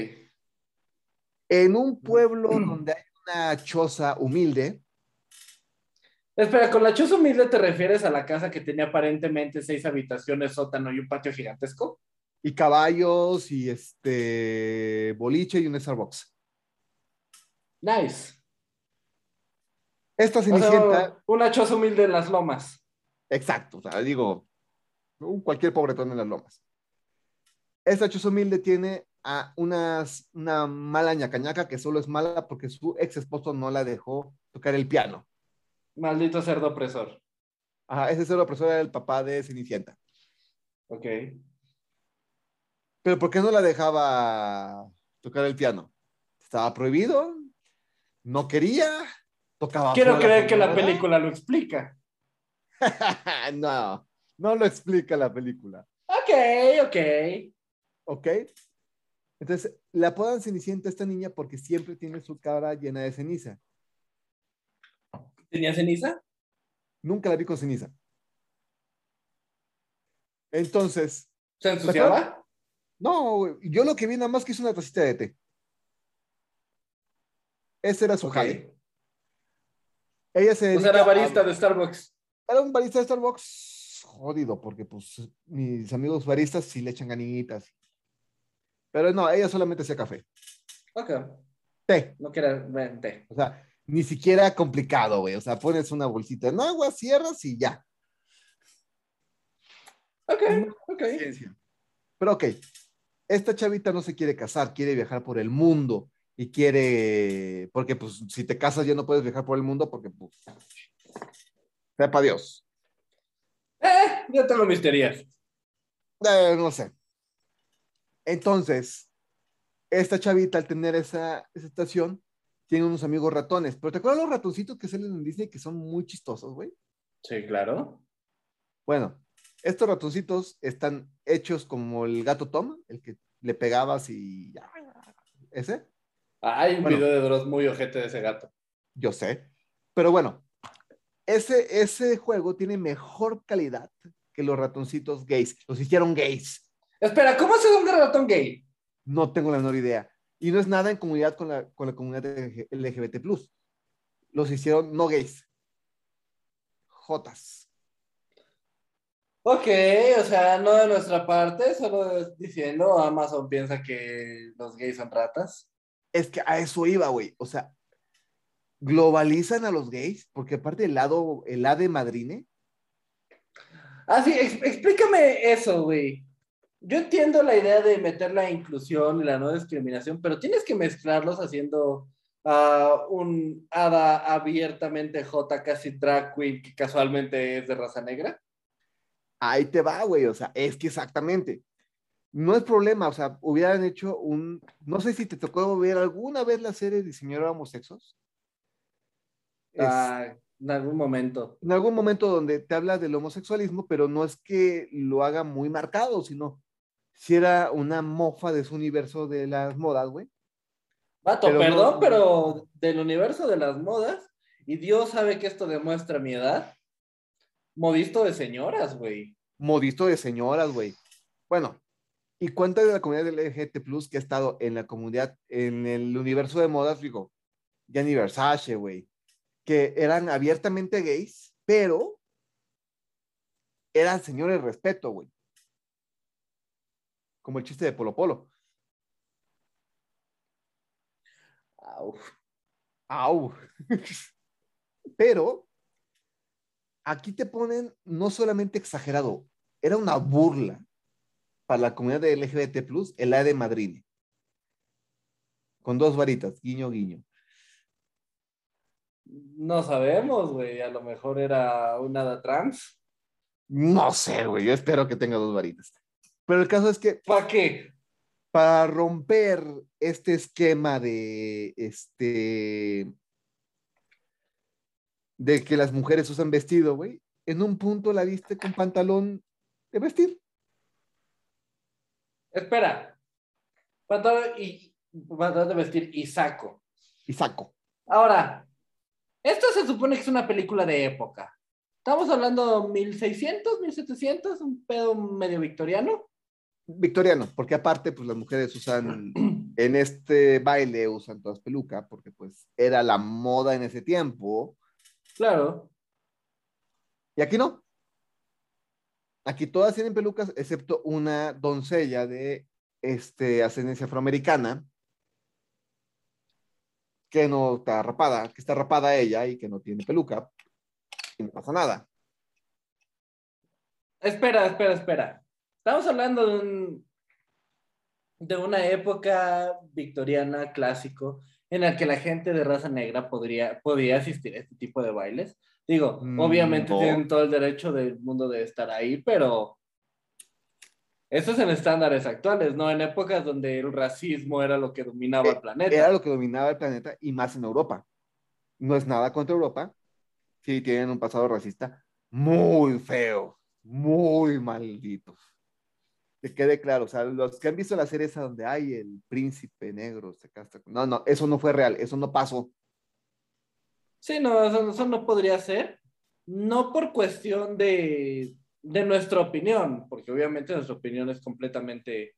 En un pueblo donde hay una choza humilde, Espera, ¿con la choza humilde te refieres a la casa que tenía aparentemente seis habitaciones, sótano y un patio gigantesco? y caballos y este boliche y un Starbucks. Nice. Esta O sea, Cenicienta, una choza humilde en las lomas. exacto, o sea, digo, cualquier pobretón en las lomas. Esta choza humilde tiene a unas, una mala ñacañaca que solo es mala porque su ex esposo no la dejó tocar el piano. Maldito cerdo opresor. Ajá, ese cero opresor era el papá de Cenicienta. Ok. Pero ¿por qué no la dejaba tocar el piano? ¿Estaba prohibido? ¿No quería? ¿Tocaba Quiero creer que la película lo explica. *laughs* no, no lo explica la película. Ok, ok. ¿Ok? Entonces, la apodan Cenicienta a esta niña porque siempre tiene su cara llena de ceniza. ¿Tenía ceniza? Nunca la vi con ceniza. Entonces, ¿Se ensuciaba? no, yo lo que vi nada más que es una tacita de té. Ese era su Ok. jale. Ella se O sea, era a- barista de Starbucks. Era un barista de Starbucks jodido, porque pues mis amigos baristas sí le echan ganitas. Pero no, ella solamente hacía café. Ok. Té. No quiero vente. O sea, ni siquiera complicado, güey. O sea, pones una bolsita en agua, cierras y ya. Ok, ok. Ciencia. Pero ok, esta chavita no se quiere casar, quiere viajar por el mundo y quiere, porque pues si te casas ya no puedes viajar por el mundo porque pues, sepa Dios. Eh, yo tengo mis teorías. Eh, no sé. Entonces, esta chavita al tener esa, esa estación, tiene unos amigos ratones. Pero ¿te acuerdas los ratoncitos que salen en Disney que son muy chistosos, güey? Sí, claro. Bueno, estos ratoncitos están hechos como el gato Tom, el que le pegabas y ya. Ese, Hay un Bueno. video de Dross muy ojete de ese gato. yo sé. Pero bueno, ese, ese juego tiene mejor calidad que los ratoncitos gays. Los hicieron gays. Espera, ¿cómo se un ratón gay? No tengo la menor idea. Y no es nada en comunidad con la, con la comunidad LGBT. Los hicieron no gays. Jotas. Ok, o sea, no de nuestra parte, solo diciendo Amazon piensa que los gays son ratas. Es que a eso iba, güey. O sea, globalizan a los gays, porque aparte del lado, el ade madrine, Ah, sí, ex- explícame eso, güey. Yo entiendo la idea de meter la inclusión y la no discriminación, pero tienes que mezclarlos haciendo ah, un hada abiertamente J, casi drag queen, que casualmente es de raza negra. ahí te va, güey. O sea, es que exactamente. No es problema, o sea, hubieran hecho un. No sé si te tocó ver alguna vez la serie de Señora Homosexos. Es- Ah, en algún momento. en algún momento donde te habla del homosexualismo, pero no es que lo haga muy marcado, sino si era una mofa de su universo de las modas, güey. Vato, Pero no- perdón, pero del universo de las modas, y Dios sabe que esto demuestra mi edad, modisto de señoras, güey. Modisto de señoras, güey. Bueno, ¿y cuánta de la comunidad LGBT Plus que ha estado en la comunidad, en el universo de modas, digo, Gianni Versace, güey, que eran abiertamente gays, pero eran señores de respeto, güey. Como el chiste de Polo Polo. Au. Au. Pero aquí te ponen no solamente exagerado, era una burla para la comunidad de LGBT plus el A de Madrid. Con dos varitas, guiño, guiño. No sabemos, güey. A lo mejor era una hada trans. No sé, güey, yo espero que tenga dos varitas. Pero el caso es que ¿Para qué? para romper este esquema de este de que las mujeres usan vestido, güey, en un punto la viste con pantalón de vestir. Espera. Pantalón y pantalón de vestir y saco. y saco. Ahora, esto se supone que es una película de época. Estamos hablando 1600, 1700, un pedo medio victoriano. Victoriano, porque aparte, pues las mujeres usan, *clears throat* en este baile usan todas peluca, porque pues era la moda en ese tiempo, Claro. y aquí no. Aquí todas tienen pelucas, excepto una doncella de este, ascendencia afroamericana, que no está rapada, que está rapada ella y que no tiene peluca, y no pasa nada. Espera, espera, espera. Estamos hablando de un de una época victoriana clásico en la que la gente de raza negra podría, podría asistir a este tipo de bailes. Digo, Mm, obviamente no. tienen todo el derecho del mundo de estar ahí, pero eso es en estándares actuales, no en épocas donde el racismo era lo que dominaba el planeta. Era lo que dominaba el planeta y más en Europa. No es nada contra Europa. Sí, tienen un pasado racista muy feo, muy malditos. Que quede claro, o sea, los que han visto la serie esa donde hay el príncipe negro se casa. con- No, no, eso no fue real, eso no pasó. Sí, no, eso, eso no podría ser. No por cuestión de, de nuestra opinión, porque obviamente nuestra opinión es completamente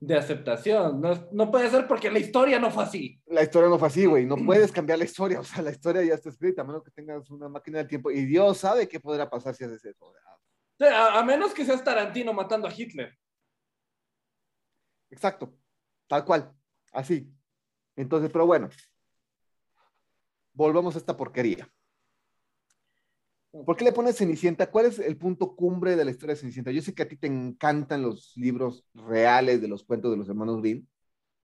de aceptación. No, no puede ser porque la historia no fue así. La historia no fue así, güey. No *clears throat* puedes cambiar la historia, o sea, la historia ya está escrita, a menos que tengas una máquina del tiempo. Y Dios sabe qué podrá pasar si haces eso. A, a menos que seas Tarantino matando a Hitler. Exacto, tal cual, así. Entonces, pero bueno, volvamos a esta porquería. ¿Por qué le pones Cenicienta? ¿Cuál es el punto cumbre de la historia de Cenicienta? Yo sé que a ti te encantan los libros reales de los cuentos de los hermanos Grimm,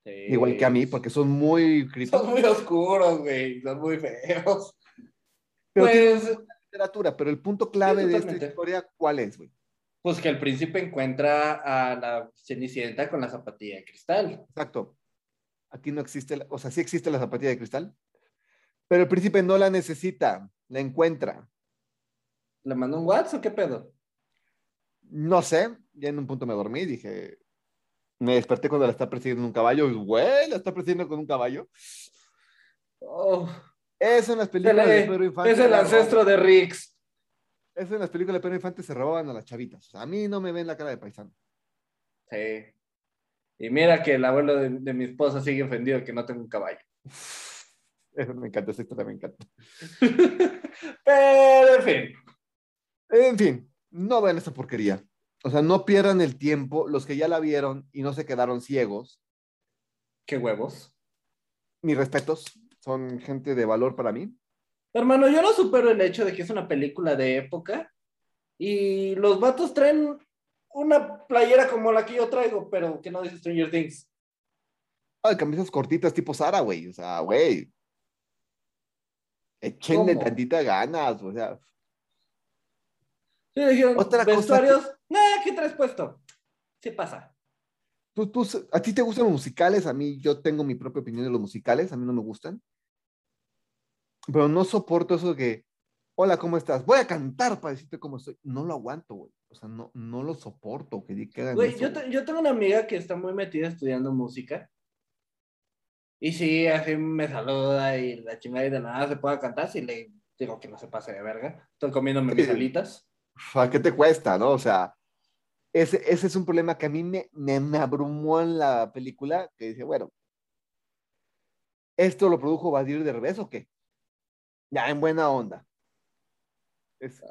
Sí. igual que a mí, porque son muy creepy. Son muy oscuros, güey. Son muy feos. Pero Pues, literatura, pero el punto clave de esta historia, ¿cuál es, güey? pues que el príncipe encuentra a la Cenicienta con la zapatilla de cristal. Exacto. Aquí no existe, la- o sea, sí existe la zapatilla de cristal, pero el príncipe no la necesita, la encuentra. ¿Le mandó un WhatsApp o qué pedo? No sé, ya en un punto me dormí, dije, me desperté cuando la está persiguiendo un caballo, y, güey, la está persiguiendo con un caballo. Oh, Eso en las películas de Pedro Infante. es el ancestro de Rix. Eso en las películas de Pedro Infante se robaban a las chavitas. A mí no me ven la cara de paisano. Sí. Y mira que el abuelo de, de mi esposa sigue ofendido que no tengo un caballo. *laughs* me encanta, esa historia me encanta. *laughs* Pero, en fin. En fin, no vean esta porquería. O sea, no pierdan el tiempo los que ya la vieron y no se quedaron ciegos. Qué huevos. Mis respetos, son gente de valor para mí. Hermano, yo no supero el hecho de que es una película de época y los vatos traen una playera como la que yo traigo, pero que no dice Stranger Things. Ay, camisas cortitas tipo Sara, güey. O sea, güey. Échenle ¿Cómo? tantita ganas, o sea. Sí, dijeron, Otra cosa vestuarios, nah, ¿qué traes puesto? Sí pasa. ¿Tú, tú, ¿A ti te gustan los musicales? A mí, yo tengo mi propia opinión de los musicales. A mí no me gustan. Pero no soporto eso de que, hola, ¿cómo estás? Voy a cantar para decirte cómo estoy. No lo aguanto, güey. O sea, no, no lo soporto que, que hagan Güey, eso, yo, güey. yo tengo una amiga que está muy metida estudiando música. Y sí, así me saluda y la chingada y de nada se puede cantar. Si le digo que no se pase de verga. Estoy comiéndome mis Sí. alitas. ¿A qué te cuesta, no? O sea, ese, ese es un problema que a mí me, me, me abrumó en la película, que dice, bueno, ¿esto lo produjo Badir de revés o qué? Ya, en buena onda. Es,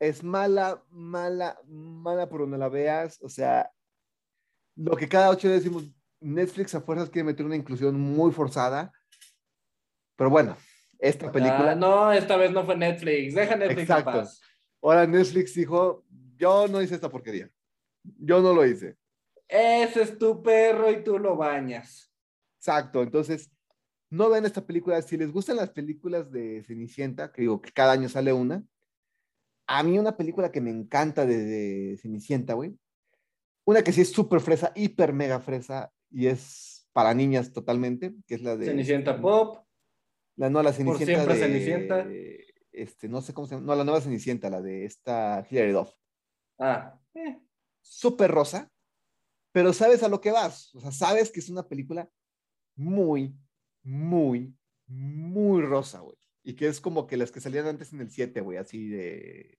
es mala, mala, mala por donde la veas. O sea, lo que cada ocho decimos, Netflix a fuerzas quiere meter una inclusión muy forzada. Pero bueno, esta película... Ah, no, esta vez no fue Netflix. Deja Netflix en Exacto. paz. Ahora Netflix dijo, yo no hice esta porquería. Yo no lo hice. Ese es tu perro y tú lo bañas. Exacto. Entonces, no ven esta película. Si les gustan las películas de Cenicienta, que digo que cada año sale una, a mí una película que me encanta de, de Cenicienta, güey. Una que sí es súper fresa, hiper mega fresa, y es para niñas totalmente, que es la de... Cenicienta Pop. La, no, la Cenicienta siempre de... Cenicienta. Este, no sé cómo se llama. No, la nueva Cenicienta, la de esta Hilary Duff. Ah, eh, súper rosa, pero sabes a lo que vas. O sea, sabes que es una película muy, muy, muy rosa, güey. Y que es como que las que salían antes en el 7, güey, así de...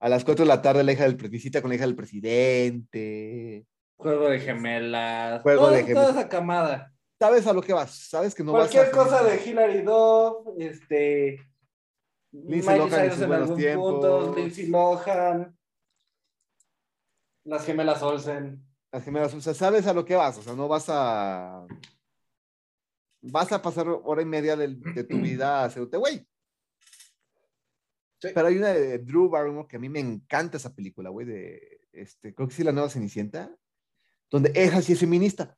A las 4 de la tarde la hija del visita con la hija del presidente. Juego de gemelas. Juego todo- de gemelas. Toda esa camada. Sabes a lo que vas, sabes que no Cualquier vas a... cosa de Hilary Duff, este. Lindsay Lohan en en algún tiempos. punto, Lindsay Lohan, las gemelas Olsen. Las gemelas, o sea, sabes a lo que vas, o sea, no vas a... Vas a pasar hora y media de, tu vida haciéndote güey. Sí. Pero hay una de Drew Barrymore que a mí me encanta esa película, güey, de, este, creo que sí, la nueva Cenicienta, donde ella sí es feminista.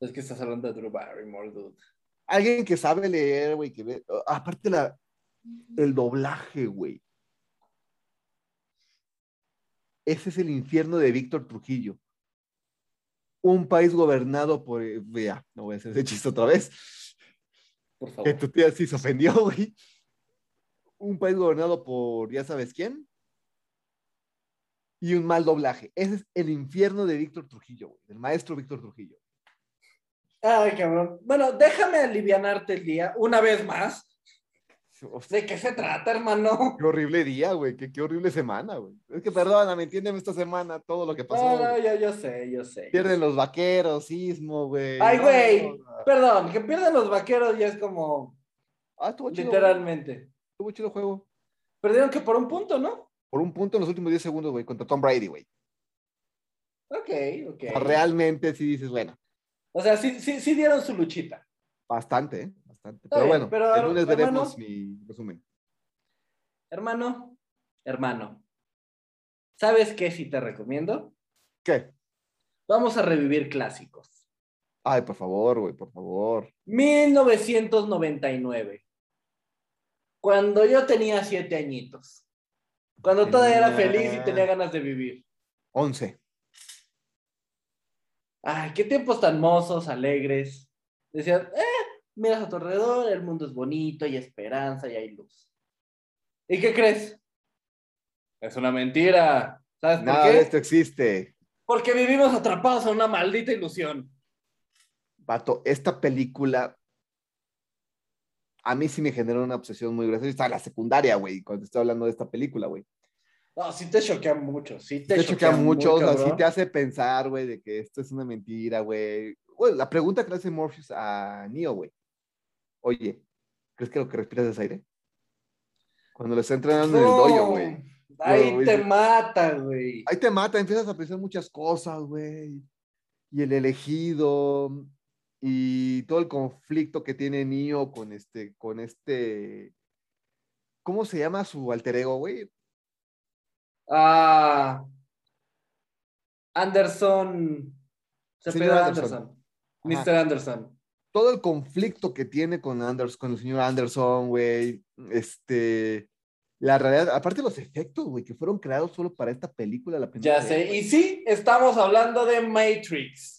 Es que estás hablando de Drew Barrymore, dude. Alguien que sabe leer, güey, que ve, aparte la, el doblaje, güey. Ese es el infierno de Víctor Trujillo. Un país gobernado por, eh, ya, no voy a hacer ese chiste otra vez. Por Que favor. tu tía sí se ofendió, güey. Un país gobernado por ya sabes quién. Y un mal doblaje. Ese es el infierno de Víctor Trujillo, güey. El maestro Víctor Trujillo. Ay, cabrón. Bueno, déjame alivianarte el día una vez más. ¿De qué se trata, hermano? qué horrible día, güey. Qué, qué horrible semana, güey. Es que perdóname, entiéndeme esta semana todo lo que pasó. No, no, yo, yo sé, yo sé. Pierden los vaqueros, sismo, güey. Ay, güey. no. Perdón, que pierden los vaqueros ya es como Ah, estuvo chido. literalmente. Estuvo chido juego. Perdieron que por un punto, ¿no? Por un punto en los últimos 10 segundos, güey, contra Tom Brady, güey. Ok, ok. O realmente sí dices, bueno, O sea, sí, sí, sí dieron su luchita. bastante, ¿eh? Bastante. Pero bien, bueno, pero, el lunes hermano- veremos mi resumen. Hermano, hermano. ¿Sabes qué sí te recomiendo? ¿Qué? Vamos a revivir clásicos. Ay, por favor, güey, por favor. 1999. Cuando yo tenía siete añitos. Cuando todavía era feliz y tenía ganas de vivir. 11. Ay, qué tiempos tan mozos, alegres. Decías, eh, miras a tu alrededor, el mundo es bonito, hay esperanza y hay luz. ¿Y qué crees? Es una mentira. ¿Sabes por Nada qué? de esto existe. Porque vivimos atrapados en una maldita ilusión. Vato, esta película a mí sí me generó una obsesión muy grande. Yo estaba en la secundaria, güey, cuando estoy hablando de esta película, güey. No, sí te choquea mucho, sí te, Te choquea mucho, o sea, sí te hace pensar, güey, de que esto es una mentira, güey. Güey, la pregunta que le hace Morpheus a Neo, güey. Oye, ¿crees que lo que respiras es aire? Cuando le está entrenando en el dojo, güey. Ahí te mata, güey. Ahí te mata, empiezas a pensar muchas cosas, güey. Y el elegido, y todo el conflicto que tiene Neo con este, con este, ¿cómo se llama su alter ego, güey? Ah, Anderson. Se Señor Anderson. Anderson. Mr. Anderson. Todo el conflicto que tiene con Anders, con el señor Anderson, güey. Este, la realidad, aparte los efectos, güey, que fueron creados solo para esta película, la primera Ya sé. Y sí, estamos hablando de Matrix.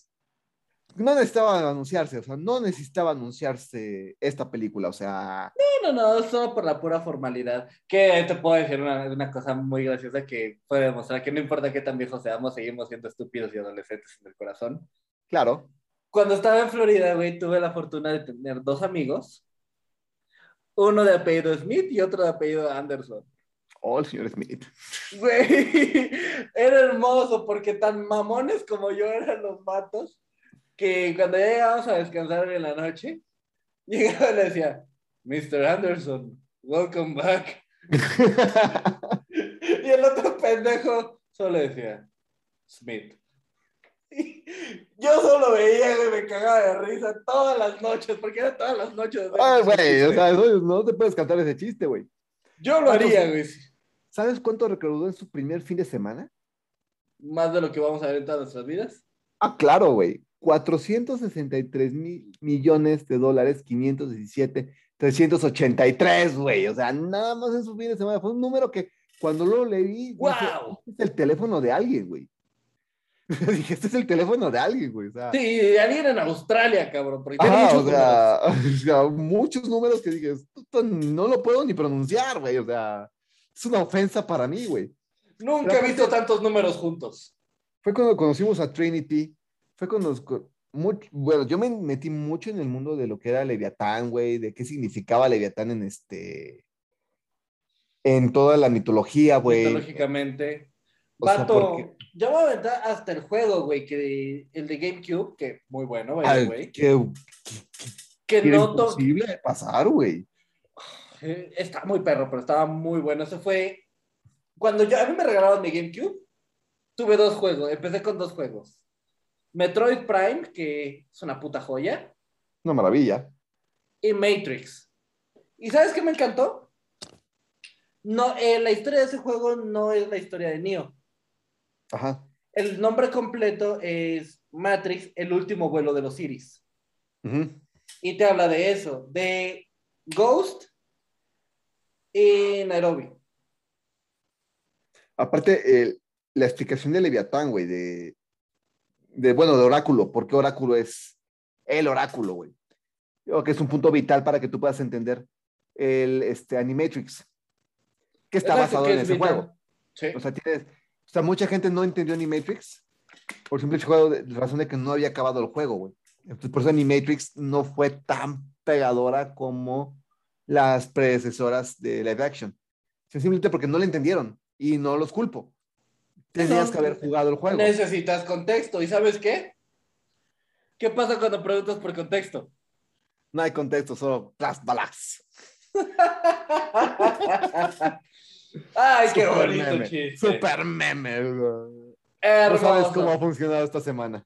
No necesitaba anunciarse, o sea, no necesitaba anunciarse esta película, o sea, No, no, no, solo por la pura formalidad. Que te puedo decir una, una cosa muy graciosa que puede demostrar que no importa qué tan viejos seamos, seguimos siendo estúpidos y adolescentes en el corazón. claro. Cuando estaba en Florida, güey, tuve la fortuna de tener dos amigos. Uno de apellido Smith y otro de apellido Anderson. Oh, el señor Smith. Güey, *laughs* era hermoso porque tan mamones como yo eran los matos que cuando ya llegábamos a descansar en la noche, *laughs* llegaba y le decía, Mr. Anderson, welcome back. *laughs* Y el otro pendejo solo decía, Smith. Y *laughs* yo solo veía, güey, me cagaba de risa todas las noches, porque era todas las noches. Ay, güey, o sea, no, no te puedes cantar ese chiste, güey. yo lo haría, güey. ¿Sabes cuánto recaudó en su primer fin de semana? Más de lo que vamos a ver en todas nuestras vidas. Ah, claro, güey. 463 mil millones de dólares, 517, 383, güey. O sea, nada más en su fin de semana. Fue un número que cuando lo leí, dije, ¡Wow! este es el teléfono de alguien, güey. *laughs* dije, este es el teléfono de alguien, güey. O sea, Sí, alguien en Australia, cabrón. Porque muchos o, sea, *laughs* o sea, muchos números que dije, esto no lo puedo ni pronunciar, güey. O sea, es una ofensa para mí, güey. Nunca he visto tantos números juntos. Fue cuando conocimos a Trinity. Fue cuando. nos co- much- bueno, yo me metí mucho en el mundo de lo que era Leviatán, güey, de qué significaba Leviatán en este. En toda la mitología, güey. Mitológicamente. O sea, Vato, porque- yo voy a aventar hasta el juego, güey, que el de GameCube, que muy bueno, way, qué, que qué no imposible de pasar, güey. Eh, Está muy perro, pero estaba muy bueno. Eso fue. Cuando yo, a mí me regalaron mi GameCube, tuve dos juegos. Empecé con dos juegos. Metroid Prime, que es una puta joya, Una maravilla. y Matrix. ¿Y sabes qué me encantó? No, eh, la historia de ese juego no es la historia de Neo. Ajá. El nombre completo es Matrix, el último vuelo de los Iris. Y te habla de eso, de Ghost y Nairobi. Aparte, el- la explicación de Leviatán, güey, de, de, bueno, de oráculo, porque oráculo es el oráculo, güey. Creo que es un punto vital para que tú puedas entender el este, Animatrix, que está Exacto, basado que en es ese vital. juego. Sí. O sea, tienes, o sea, mucha gente no entendió Animatrix por simple juego de razón de que no había acabado el juego, güey. Entonces, por eso Animatrix no fue tan pegadora como las predecesoras de live action. Simplemente porque no le entendieron y no los culpo. Tenías que haber jugado el juego. Necesitas contexto. ¿Y sabes qué? ¿Qué pasa cuando preguntas por contexto? No hay contexto, solo las balas. Ay, qué Super bonito meme, chiste. Super meme. güey. No sabes cómo ha funcionado esta semana.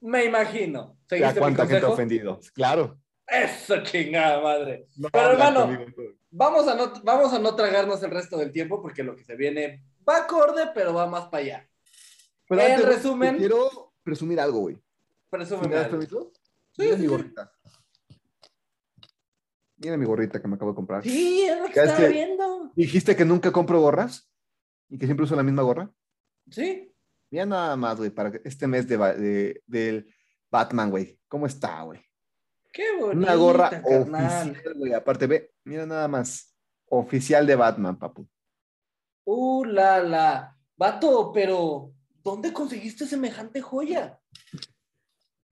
Me imagino. Ya ¿Seguiste mi cuánta gente ha consejo? ofendido. Claro. Eso chingada madre. No Pero, hermano. Vamos a, no, vamos a no tragarnos el resto del tiempo porque lo que se viene va acorde, pero va más para allá. Pero en resumen- quiero presumir algo, güey. ¿Sí Presúmeme ¿Me das permiso? Sí, Mira sí, mi gorrita. Mira mi gorrita que me acabo de comprar. Sí, es lo que estaba viendo. Dijiste que nunca compro gorras y que siempre uso la misma gorra. Sí. Mira nada más, güey, para este mes de, del Batman, güey. ¿Cómo está, güey? Qué bonito. Una gorra carnal. oficial, güey. Aparte, ve, mira nada más. Oficial de Batman, papu. Uh, la, la. Vato, pero ¿dónde conseguiste semejante joya?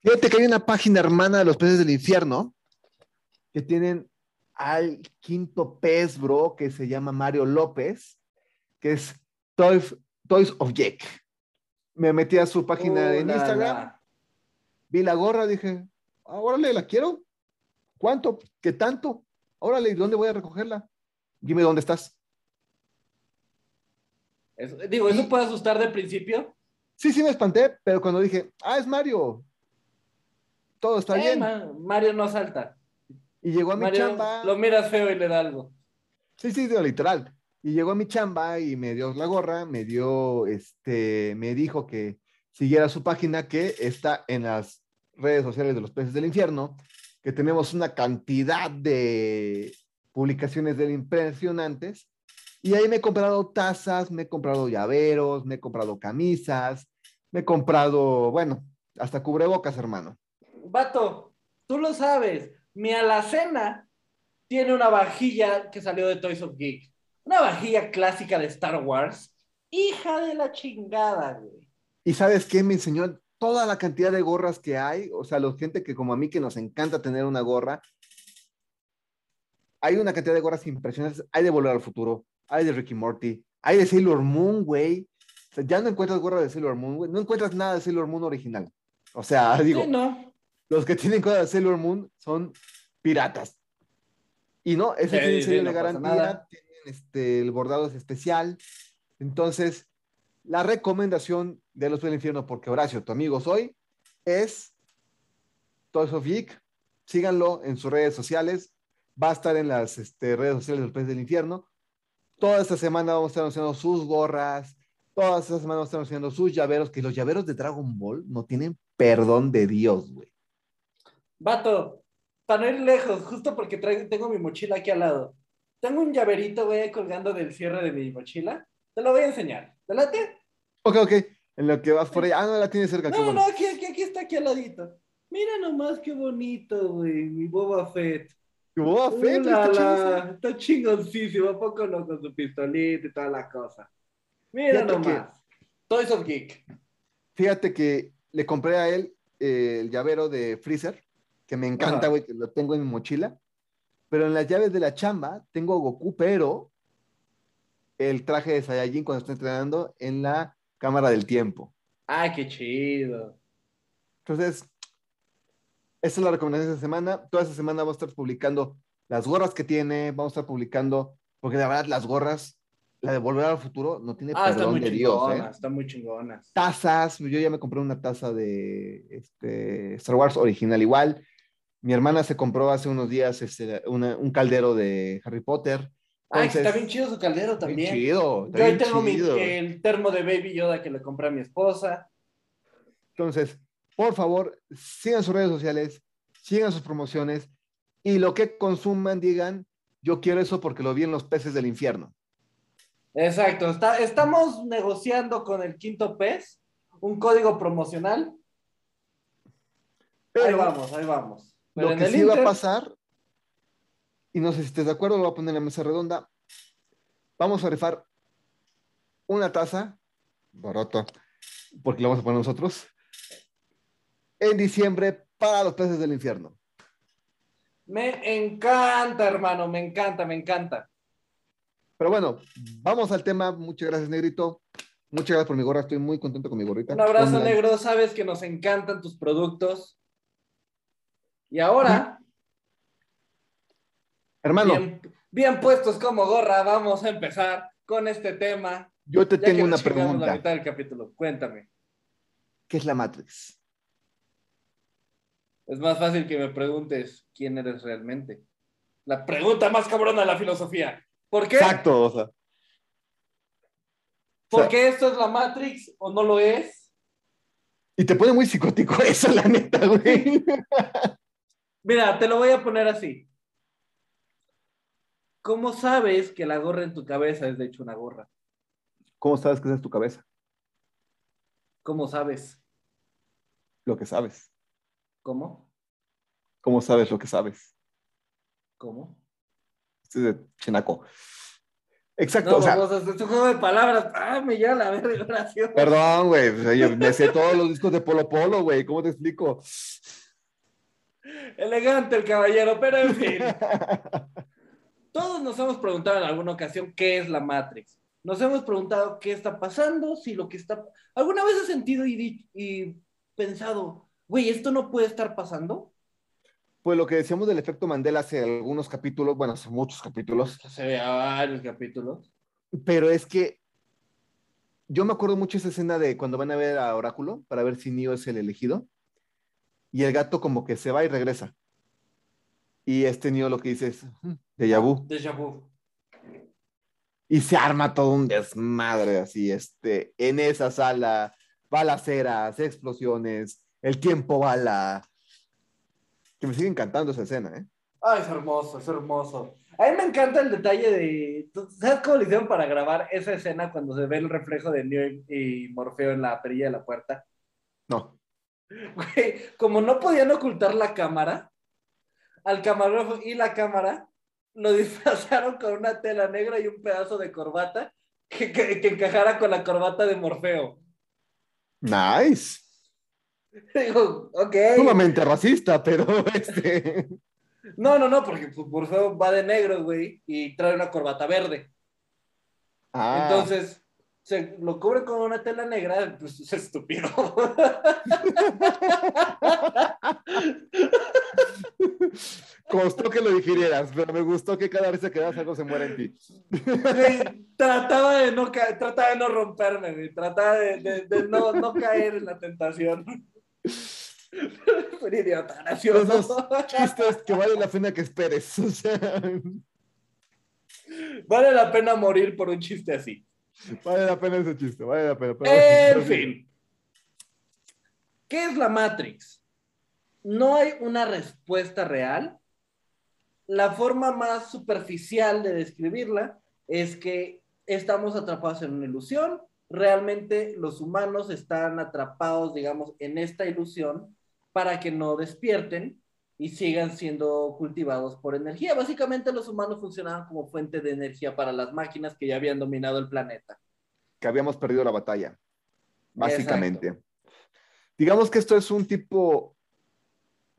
Fíjate que hay una página hermana de los peces del infierno que tienen al quinto pez, bro, que se llama Mario López, que es Toys, Toys of Jack. Me metí a su página Uh, en la, Instagram, la. vi la gorra, dije, ah, órale, la quiero. ¿Cuánto? ¿Qué tanto? Órale, ¿y dónde voy a recogerla? Dime dónde estás. Eso- digo, ¿eso puede asustar de principio? Sí, sí me espanté, pero cuando dije, ah, es Mario, todo está Eh, bien. ma- Mario no salta. Y llegó a mi Mario chamba. lo miras feo y le da algo. Sí, sí, digo, literal. Y llegó a mi chamba y me dio la gorra, me dio, este, me dijo que siguiera su página que está en las redes sociales de los peces del infierno, que tenemos una cantidad de publicaciones de él impresionantes. Y ahí me he comprado tazas, me he comprado llaveros, me he comprado camisas, me he comprado, bueno, hasta cubrebocas, hermano. Vato, tú lo sabes. Mi alacena tiene una vajilla que salió de Toys of Geek. Una vajilla clásica de Star Wars. Hija de la chingada, güey. ¿Y sabes qué? Me enseñó toda la cantidad de gorras que hay. O sea, la gente que como a mí que nos encanta tener una gorra. Hay una cantidad de gorras impresionantes. Hay de Volver al Futuro. Hay de Ricky Morty. Hay de Sailor Moon, güey. O sea, ya no encuentras gorra de Sailor Moon, güey. No encuentras nada de Sailor Moon original. O sea, *laughs* digo, Sí, no. los que tienen cosas de Sailor Moon son piratas. Y no, ese Sí, tiene sí, sello no de garantía, tienen este, el bordado es especial. Entonces, la recomendación de los del infierno, porque Horacio, tu amigo soy, es Toys of Geek. Síganlo en sus redes sociales. Va a estar en las este, redes sociales del Pez del Infierno. Toda esta semana vamos a estar anunciando sus gorras. Toda esta semana vamos a estar anunciando sus llaveros, que los llaveros de Dragon Ball no tienen perdón de Dios, güey. Vato, para no ir lejos, justo porque traigo, tengo mi mochila aquí al lado. Tengo un llaverito, güey, colgando del cierre de mi mochila. Te lo voy a enseñar. ¿Te late? Ok, ok. En lo que vas por ahí. Ah, no, la tienes cerca. No, bueno. no, aquí, aquí, aquí está, aquí al ladito. Mira nomás qué bonito, güey, mi Boba Fett. Fett, Ulala, está chido. está chingoncísimo, ¿a poco no? Con su pistolita y toda la cosa. Mira Fíjate que- nomás. Toys of Geek. Fíjate que le compré a él eh, el llavero de Freezer, que me encanta, güey, que lo tengo en mi mochila. Pero en las llaves de la chamba tengo a Goku, pero el traje de Saiyajin cuando estoy entrenando en la cámara del tiempo. Ay, qué chido. Entonces, esa es la recomendación de esta semana. Toda esta semana vamos a estar publicando las gorras que tiene, vamos a estar publicando, porque la verdad las gorras, la de Volver al Futuro, no tiene Ah, perdón muy de Dios, chingona, ¿eh? está muy chingona. tazas. Yo ya me compré una taza de este, Star Wars original igual. Mi hermana se compró hace unos días este, una- un caldero de Harry Potter. Ay, Entonces, está bien chido su caldero también. chido. está Yo ahí tengo mi- chido. el termo de Baby Yoda que le compré a mi esposa. Entonces, por favor, sigan sus redes sociales, sigan sus promociones y lo que consuman digan, yo quiero eso porque lo vi en los peces del infierno. Exacto, está, estamos negociando con el quinto pez un código promocional. ahí vamos, ahí vamos. Pero lo que sí va a Inter- pasar, y no sé si estés de acuerdo, lo voy a poner en la mesa redonda. Vamos a rifar una taza, barato, porque la vamos a poner nosotros, en diciembre para los peces del infierno. Me encanta, hermano, me encanta, me encanta. Pero bueno, vamos al tema. Muchas gracias, Negrito. Muchas gracias por mi gorra. Estoy muy contento con mi gorrita. Un abrazo, negro. Sabes que nos encantan tus productos. Y ahora, Hermano, bien, bien puestos como gorra, vamos a empezar con este tema. yo te Ya tengo que una chingamos la pregunta. mitad del capítulo. Cuéntame. ¿Qué es la Matrix? Es más fácil que me preguntes quién eres realmente. La pregunta más cabrona de la filosofía. ¿Por qué? Exacto, o sea. ¿Por qué esto es la Matrix o no lo es? Y te pone muy psicótico *laughs* eso, la neta, güey. *laughs* Mira, te lo voy a poner así. ¿Cómo sabes que la gorra en tu cabeza es de hecho una gorra? ¿Cómo sabes que esa es tu cabeza? ¿Cómo sabes? Lo que sabes. ¿Cómo? ¿Cómo sabes lo que sabes? ¿Cómo? Este es de Chinaco. Exacto, No, o sea, hacer un juego de palabras. Ah, me la verga, *laughs* perdón, güey. pues, me sé todos los discos de Polo Polo, güey. ¿Cómo te explico? Elegante el caballero, pero en fin. *laughs* Todos nos hemos preguntado en alguna ocasión qué es la Matrix. Nos hemos preguntado qué está pasando, si lo que está... ¿Alguna vez has sentido y pensado, güey, esto no puede estar pasando? Pues lo que decíamos del efecto Mandela hace algunos capítulos, bueno, hace muchos capítulos, Se ve a varios capítulos. pero es que yo me acuerdo mucho esa escena de cuando van a ver a Oráculo para ver si Neo es el elegido y el gato como que se va y regresa. Y este Neo lo que dice es de vu. Déjà vu. Y se arma todo un desmadre así, este, en esa sala, balaceras, explosiones, el tiempo bala. Que me sigue encantando esa escena, ¿eh? Ay, es hermoso, es hermoso. A mí me encanta el detalle de. ¿tú ¿Sabes cómo le hicieron para grabar esa escena cuando se ve el reflejo de Neo y y Morfeo en la perilla de la puerta? No. Güey, como no podían ocultar la cámara, al camarógrafo y la cámara lo *laughs* disfrazaron con una tela negra y un pedazo de corbata que, que- que encajara con la corbata de Morfeo. Nice. *laughs* Digo, ok. Sumamente racista, pero *laughs* este. No, no, no, porque pues, Morfeo va de negro, güey, y trae una corbata verde. Ah, Entonces, se lo cubre con una tela negra, pues es estúpido. *laughs* costó que lo digirieras, pero me gustó que cada vez que quedas algo se muera en ti. Güey, trataba de no trataba de no romperme, güey. Trataba de, de- de no, no caer en la tentación. *laughs* Un idiota, gracioso. Chistes que vale la pena que esperes. *laughs* O sea, Vale la pena morir por un chiste así. vale la pena ese chiste, vale la pena. pero- En fin. ¿Qué es la Matrix? No hay una respuesta real. La forma más superficial de describirla es que estamos atrapados en una ilusión. Realmente los humanos están atrapados, digamos, en esta ilusión para que no despierten y sigan siendo cultivados por energía. Básicamente los humanos funcionaban como fuente de energía para las máquinas que ya habían dominado el planeta. Que habíamos perdido la batalla, básicamente. Digamos que esto es un tipo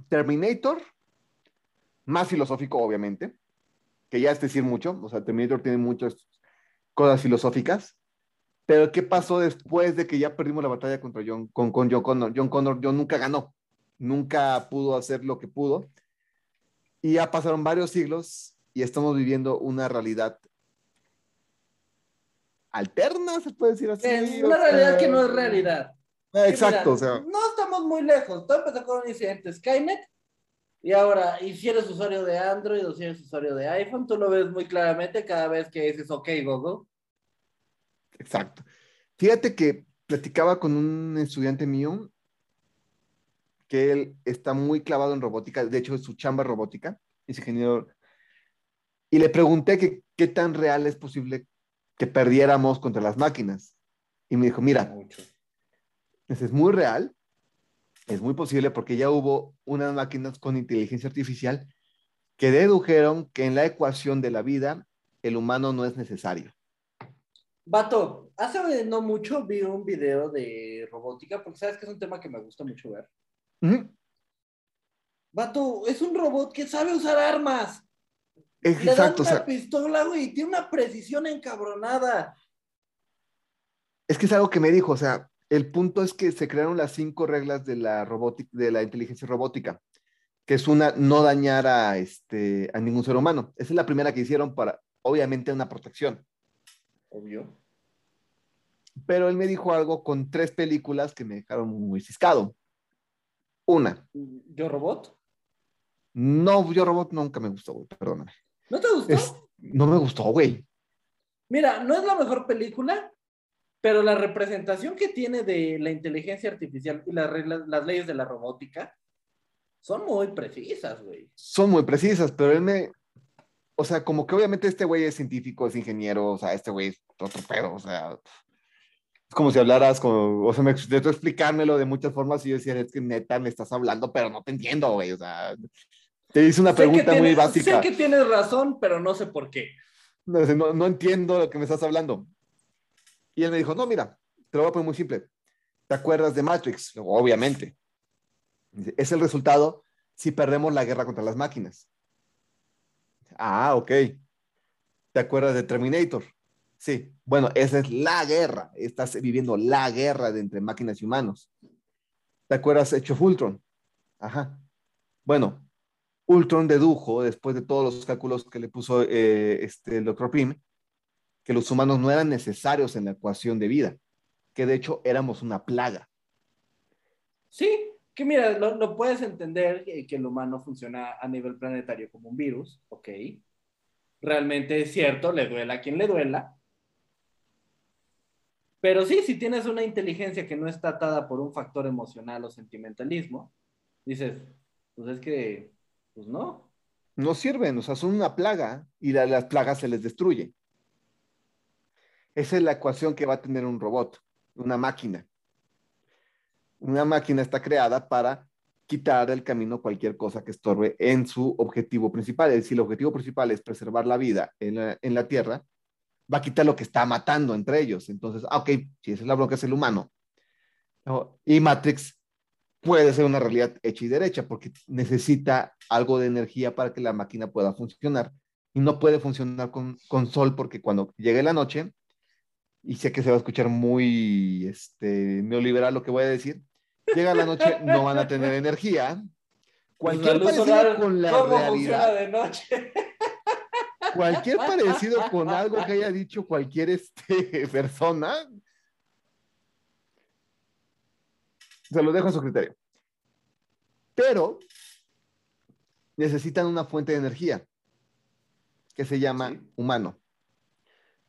Terminator, más filosófico, obviamente, que ya es decir mucho, o sea, Terminator tiene muchas cosas filosóficas, pero ¿qué pasó después de que ya perdimos la batalla contra John, con, con John Connor? John Connor John nunca ganó, nunca pudo hacer lo que pudo, y ya pasaron varios siglos y estamos viviendo una realidad alterna, se puede decir así. Es una realidad sea, que no es realidad. Ah, Exacto, Sí, mira, o sea. No estamos muy lejos. Todo empezó con un incidente Skynet. Y ahora, y si eres usuario de Android o si eres usuario de iPhone, tú lo ves muy claramente cada vez que dices, ok, Google. Exacto. Fíjate que platicaba con un estudiante mío que él está muy clavado en robótica, de hecho es su chamba robótica, es ingeniero, y le pregunté que qué tan real es posible que perdiéramos contra las máquinas. Y me dijo, mira, Mucho. eso es muy real, es muy posible porque ya hubo unas máquinas con inteligencia artificial que dedujeron que en la ecuación de la vida el humano no es necesario. Vato, hace no mucho vi un video de robótica, porque sabes que es un tema que me gusta mucho ver. Ujú. Vato, es un robot que sabe usar armas. Le dan Exacto, o una sea, pistola, güey, tiene una precisión encabronada. Es que es algo que me dijo, o sea, el punto es que se crearon las cinco reglas de la robótica, de la inteligencia robótica, que es una no dañar a este a ningún ser humano. Esa es la primera que hicieron para, obviamente, una protección. Obvio. Pero él me dijo algo con tres películas que me dejaron muy ciscado. Una, ¿Yo robot? no, yo robot nunca me gustó, güey, perdóname. ¿No te gustó? Es- no me gustó, güey. Mira, no es la mejor película, pero la representación que tiene de la inteligencia artificial y las reglas, las leyes de la robótica son muy precisas, güey. Son muy precisas, pero él me, o sea, como que obviamente este güey es científico, es ingeniero, o sea, este güey es otro pedo, o sea, es como si hablaras, como, o sea, me intentó explicármelo de muchas formas y yo decía, es que neta me estás hablando, pero no te entiendo, güey, o sea, te hice una Sé pregunta muy tienes- básica, Sé que tienes razón, pero no sé por qué. no, no, no entiendo lo que me estás hablando. Y él me dijo, no, mira, te lo voy a poner muy simple, ¿te acuerdas de Matrix? Obviamente. Es el resultado si perdemos la guerra contra las máquinas. Ah, ok. ¿Te acuerdas de Terminator? Sí. Bueno, esa es la guerra. Estás viviendo la guerra de entre máquinas y humanos. ¿Te acuerdas of Ultron? Ajá. Bueno, Ultron dedujo, después de todos los cálculos que le puso eh, este, el Dr. Pym, que los humanos no eran necesarios en la ecuación de vida, que de hecho éramos una plaga. Sí, que mira, lo, puedes entender que el humano funciona a nivel planetario como un virus, ok. Realmente es cierto, le duela a quien le duela. Pero sí, si tienes una inteligencia que no está atada por un factor emocional o sentimentalismo, dices, pues es que, pues no. no sirven, o sea, son una plaga y las plagas se les destruye. Esa es la ecuación que va a tener un robot, una máquina. Una máquina está creada para quitar del camino cualquier cosa que estorbe en su objetivo principal. Es decir, el objetivo principal es preservar la vida en la, en la Tierra, va a quitar lo que está matando entre ellos. Entonces, ah, ok, si esa es la bronca, es el humano. ¿no? Y Matrix puede ser una realidad hecha y derecha porque necesita algo de energía para que la máquina pueda funcionar. Y no puede funcionar con, con sol porque cuando llegue la noche, y sé que se va a escuchar muy este, neoliberal lo que voy a decir, llega la noche, no van a tener energía. Cualquier La parecido con la ¿Cómo realidad, de noche? *laughs* cualquier parecido con algo que haya dicho cualquier este, *laughs* persona, se lo dejo a su criterio. Pero necesitan una fuente de energía que se llama Sí. humano.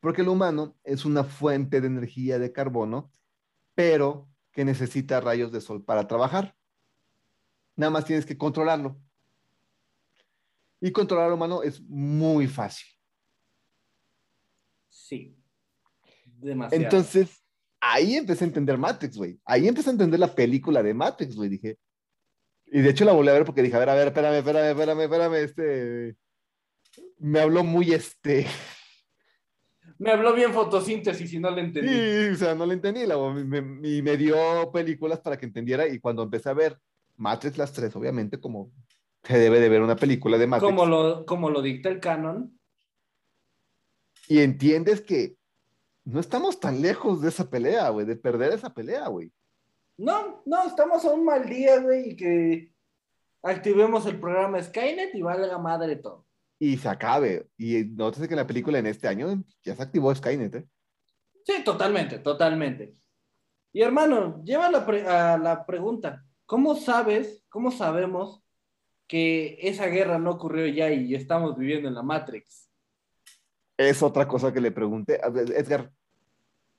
Porque el humano es una fuente de energía de carbono, pero que necesita rayos de sol para trabajar. Nada más tienes que controlarlo. Y controlar al humano es muy fácil. Sí. Demasiado. Entonces, ahí empecé a entender Matrix, güey. Ahí empecé a entender la película de Matrix, güey. Dije. Y de hecho la volví a ver porque dije, a ver, a ver, espérame, espérame, espérame, espérame, este. Me habló muy este. Me habló bien fotosíntesis y no le entendí. Sí, o sea, no le entendí. la- me- y me dio películas para que entendiera. Y cuando empecé a ver Matrix las tres, obviamente, como se debe de ver una película de Matrix. Como lo, como lo dicta el canon. Y entiendes que no estamos tan lejos de esa pelea, güey, de perder esa pelea, güey. No, no, estamos a un mal día, güey, y que activemos el programa Skynet y valga madre todo. Y se acabe. Y nótese que en la película en este año ya se activó Skynet, ¿eh? Sí, totalmente, totalmente. Y hermano, lleva la pre- a la pregunta, ¿cómo sabes, cómo sabemos que esa guerra no ocurrió ya y estamos viviendo en la Matrix? Es otra cosa que le pregunté. Edgar,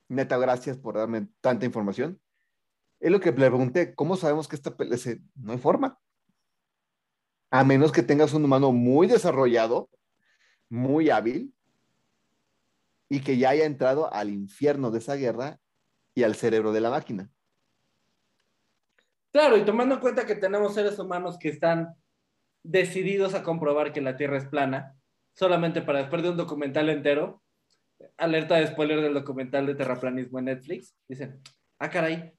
neta, gracias por darme tanta información. Es lo que le pregunté, ¿cómo sabemos que esta pelea se... no hay forma? A menos que tengas un humano muy desarrollado, muy hábil, y que ya haya entrado al infierno de esa guerra y al cerebro de la máquina. Claro, y tomando en cuenta que tenemos seres humanos que están decididos a comprobar que la Tierra es plana, solamente para después de un documental entero, alerta de spoiler del documental de terraplanismo en Netflix, dicen, ah, caray,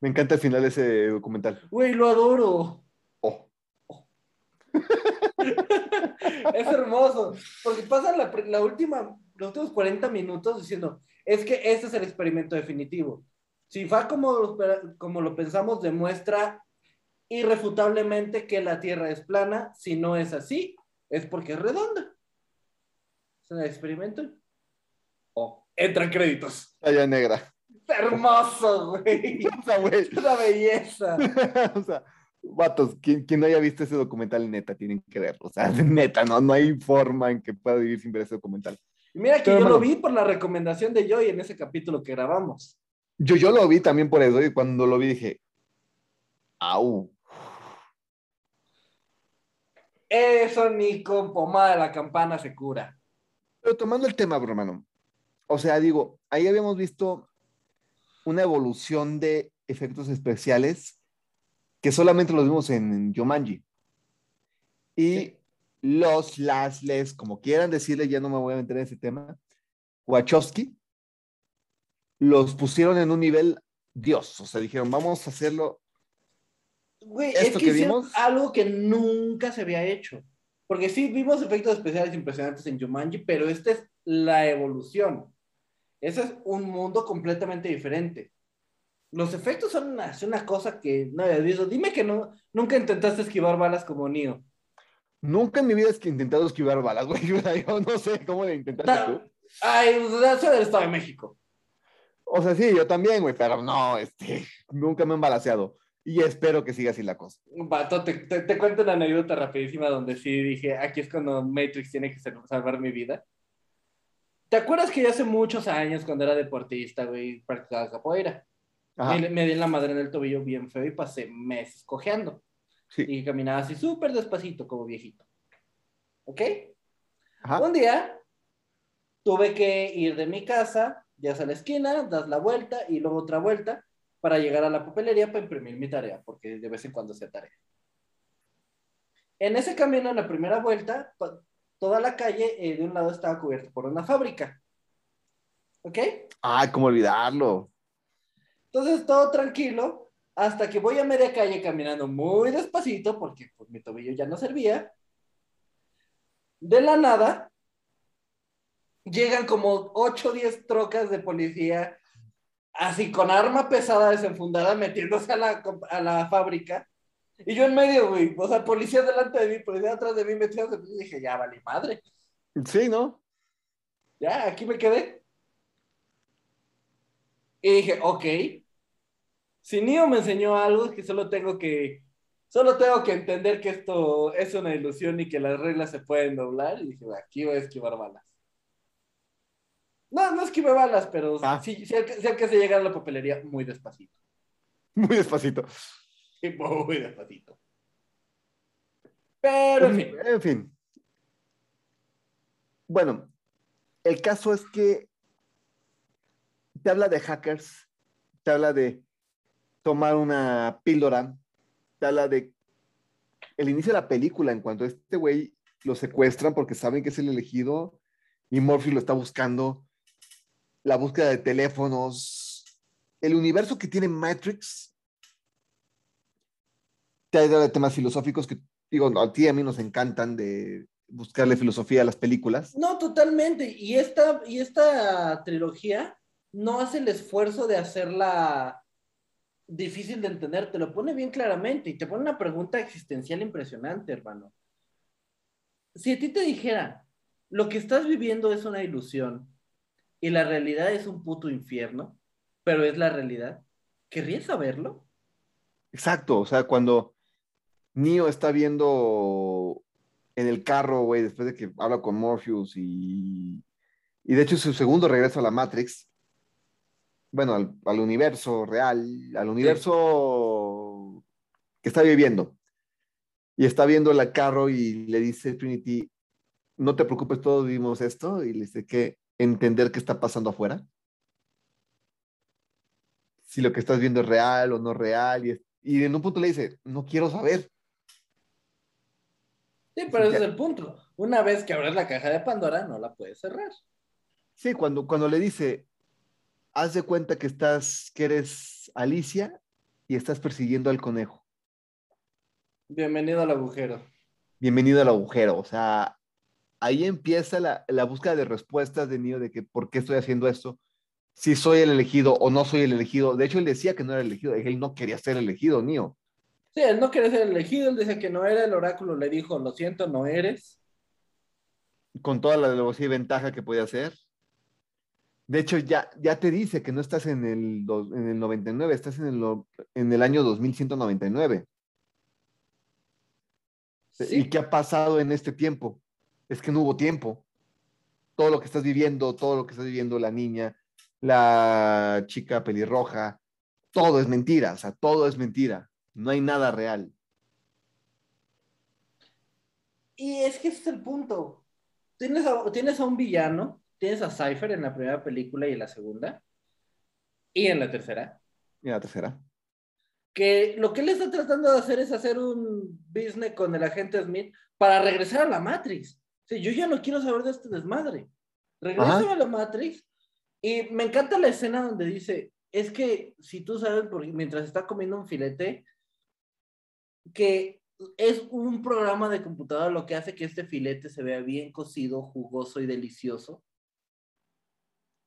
Me encanta el final de ese documental. güey, lo adoro. Oh, *laughs* es hermoso, porque pasan la, la última, los últimos 40 minutos diciendo, es que este es el experimento definitivo. Si va como, como lo pensamos, demuestra irrefutablemente que la Tierra es plana. Si no es así, es porque es redonda. Es el experimento. Oh, entran créditos. talla negra. Hermoso, güey. *laughs* O sea, güey. Es una belleza. *laughs* o sea, vatos, quien, quien no haya visto ese documental, neta, tienen que verlo. O sea, *laughs* neta, no, no hay forma en que pueda vivir sin ver ese documental. Y mira que Pero, yo lo vi por la recomendación de Joy en ese capítulo que grabamos. Yo, yo lo vi también por eso, y cuando lo vi dije, au. Eso ni con pomada de la campana se cura. Pero tomando el tema, hermano, o sea, digo, ahí habíamos visto una evolución de efectos especiales que solamente los vimos en Yomanji. Y Sí. los, las, les, como quieran decirle, ya no me voy a meter en ese tema, Wachowski, los pusieron en un nivel Dios. O sea, dijeron, vamos a hacerlo. Güey, Esto es que, que vimos- algo que nunca se había hecho. Porque sí, vimos efectos especiales impresionantes en Jumanji, pero esta es la evolución. Ese es un mundo completamente diferente. Los efectos son una, una cosa que no había visto. Dime que no, nunca intentaste esquivar balas como Neo. Nunca en mi vida es que he intentado esquivar balas, güey. *laughs* Yo no sé cómo le intentaste tú. Ay, soy del Estado de México. O sea, sí, yo también, güey, pero no, este, nunca me he embalaseado. Y espero que siga así la cosa. Vato, te, te, te cuento una anécdota rapidísima donde sí dije, aquí es cuando Matrix tiene que salvar mi vida. ¿Te acuerdas que yo hace muchos años, cuando era deportista, güey, practicaba capoeira? Me, me di en la madre en el tobillo bien feo y pasé meses cojeando. sí, Y caminaba así súper despacito, como viejito. ¿Ok? ajá, Un día tuve que ir de mi casa Llegas a la esquina, das la vuelta y luego otra vuelta para llegar a la papelería para imprimir mi tarea, porque de vez en cuando sea tarea. En ese camino, en la primera vuelta, toda la calle eh, de un lado estaba cubierta por una fábrica. ¿Ok? Ay, cómo olvidarlo. Entonces, todo tranquilo, hasta que voy a media calle caminando muy despacito, porque pues, mi tobillo ya no servía. De la nada, llegan como 8 o 10 trocas de policía, así con arma pesada desenfundada, metiéndose a la, a la fábrica. Y yo en medio, güey. O sea, policía delante de mí, policía atrás de mí, metiéndose. Y dije, ya, vale, madre. Sí, ¿no? Ya, aquí me quedé. Y dije, ok. Si Nio me enseñó algo, es que solo tengo que. Solo tengo que entender que esto es una ilusión y que las reglas se pueden doblar. Y dije, aquí voy a esquivar balas. No, no esquive balas, pero ah. sí, sí, que se llega a la papelería muy despacito. Muy despacito. Sí, muy despacito. Pero en fin. En fin. Bueno, el caso es que te habla de hackers, te habla de tomar una píldora, te habla de el inicio de la película en cuanto a este güey lo secuestran porque saben que es el elegido y Morphy lo está buscando la búsqueda de teléfonos, el universo que tiene Matrix, te ha ido de temas filosóficos que, digo, a ti y a mí nos encantan de buscarle filosofía a las películas. No, totalmente. Y esta, y esta trilogía no hace el esfuerzo de hacerla difícil de entender, te lo pone bien claramente y te pone una pregunta existencial impresionante, hermano. Si a ti te dijera, lo que estás viviendo es una ilusión, y la realidad es un puto infierno, pero es la realidad, ¿querrías saberlo? Exacto, o sea, cuando Neo está viendo en el carro, güey, después de que habla con Morpheus y, y de hecho su segundo regreso a la Matrix, bueno, al, universo real, al universo que está viviendo. Y está viendo el carro y le dice Trinity, no te preocupes, todos vimos esto. Y le dice que entender qué está pasando afuera. Si lo que estás viendo es real o no real. Y, y en un punto le dice, no quiero saber. Sí, pero ese es el punto. Una vez que abres la caja de Pandora, no la puedes cerrar. Sí, cuando, cuando le dice, haz de cuenta que estás, que eres Alicia y estás persiguiendo al conejo. Bienvenido al agujero. Bienvenido al agujero. O sea, ahí empieza la, búsqueda de respuestas de Neo de que por qué estoy haciendo esto, si soy el elegido o no soy el elegido. De hecho, él decía que no era elegido, él no quería ser elegido, Neo. Sí, él no quería ser elegido, él dice que no era, el oráculo le dijo, lo siento, no eres. Con toda la y ventaja que podía hacer. De hecho, ya, ya te dice que no estás en el, en el 99, estás en el, en el año 2199. ¿Y qué ha pasado en este tiempo? es que no hubo tiempo. Todo lo que estás viviendo, todo lo que estás viviendo la niña, la chica pelirroja, todo es mentira, o sea, todo es mentira. No hay nada real. Y es que ese es el punto. Tienes a, tienes a un villano, tienes a Cypher en la primera película y en la segunda, y en la tercera. Y en la tercera. Que lo que él está tratando de hacer es hacer un business con el agente Smith para regresar a la Matrix yo ya no quiero saber de este desmadre. Regreso a la Matrix y me encanta la escena donde dice, es que si tú sabes, porque mientras está comiendo un filete, que es un programa de computadora lo que hace que este filete se vea bien cocido, jugoso y delicioso.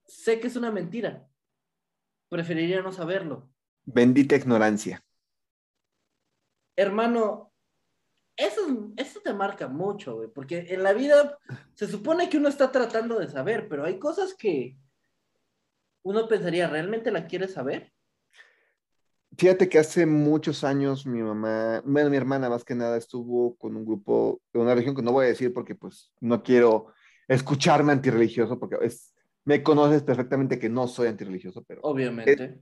Sé que es una mentira. Preferiría no saberlo. Bendita ignorancia. Hermano, eso, eso te marca mucho, güey, porque en la vida se supone que uno está tratando de saber, pero hay cosas que uno pensaría, ¿realmente la quiere saber? Fíjate que hace muchos años mi mamá, bueno, mi hermana más que nada estuvo con un grupo de una región que no voy a decir porque pues no quiero escucharme antirreligioso porque es, me conoces perfectamente que no soy antirreligioso, pero... Obviamente.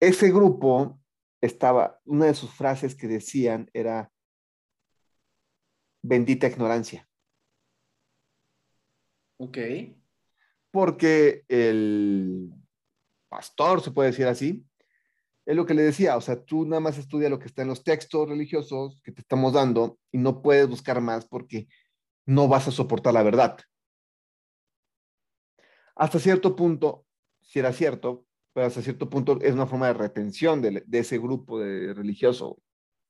ese grupo estaba, una de sus frases que decían era, bendita ignorancia. Ok. porque el pastor, se puede decir así, es lo que le decía, o sea, tú nada más estudia lo que está en los textos religiosos que te estamos dando y no puedes buscar más porque no vas a soportar la verdad. Hasta cierto punto, si era cierto, pero hasta cierto punto es una forma de retención de, de ese grupo de religioso.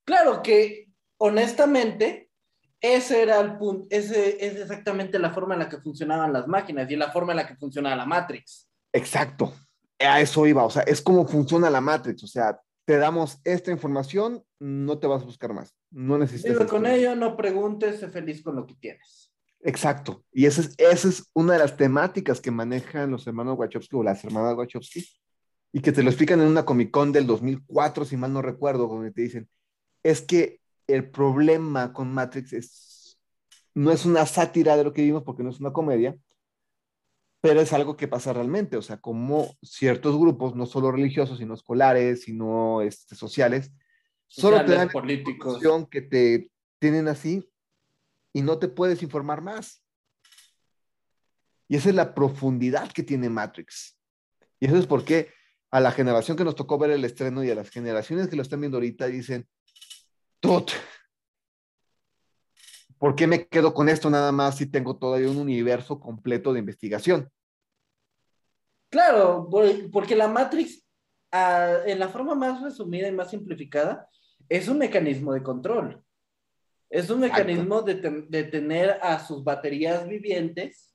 Claro que, honestamente, ese era el punto, ese es exactamente la forma en la que funcionaban las máquinas y la forma en la que funcionaba la Matrix. Exacto, a eso iba, o sea, es como funciona la Matrix, o sea, te damos esta información, no te vas a buscar más, no necesitas. Vive con ello, no preguntes, sé feliz con lo que tienes. Exacto, y esa es, esa es una de las temáticas que manejan los hermanos Wachowski o las hermanas Wachowski, y que te lo explican en una Comic Con del 2004, si mal no recuerdo, donde te dicen, es que el problema con Matrix es, no es una sátira de lo que vimos porque no es una comedia, pero es algo que pasa realmente, o sea, como ciertos grupos, no solo religiosos, sino escolares, sino este, sociales, solo te dan políticos que te tienen así y no te puedes informar más. Y esa es la profundidad que tiene Matrix. Y eso es porque a la generación que nos tocó ver el estreno y a las generaciones que lo están viendo ahorita dicen, Tot, ¿por qué me quedo con esto nada más si tengo todavía un universo completo de investigación? Claro, porque la Matrix, ah, en la forma más resumida y más simplificada, es un mecanismo de control. Es un mecanismo de, de, tener a sus baterías vivientes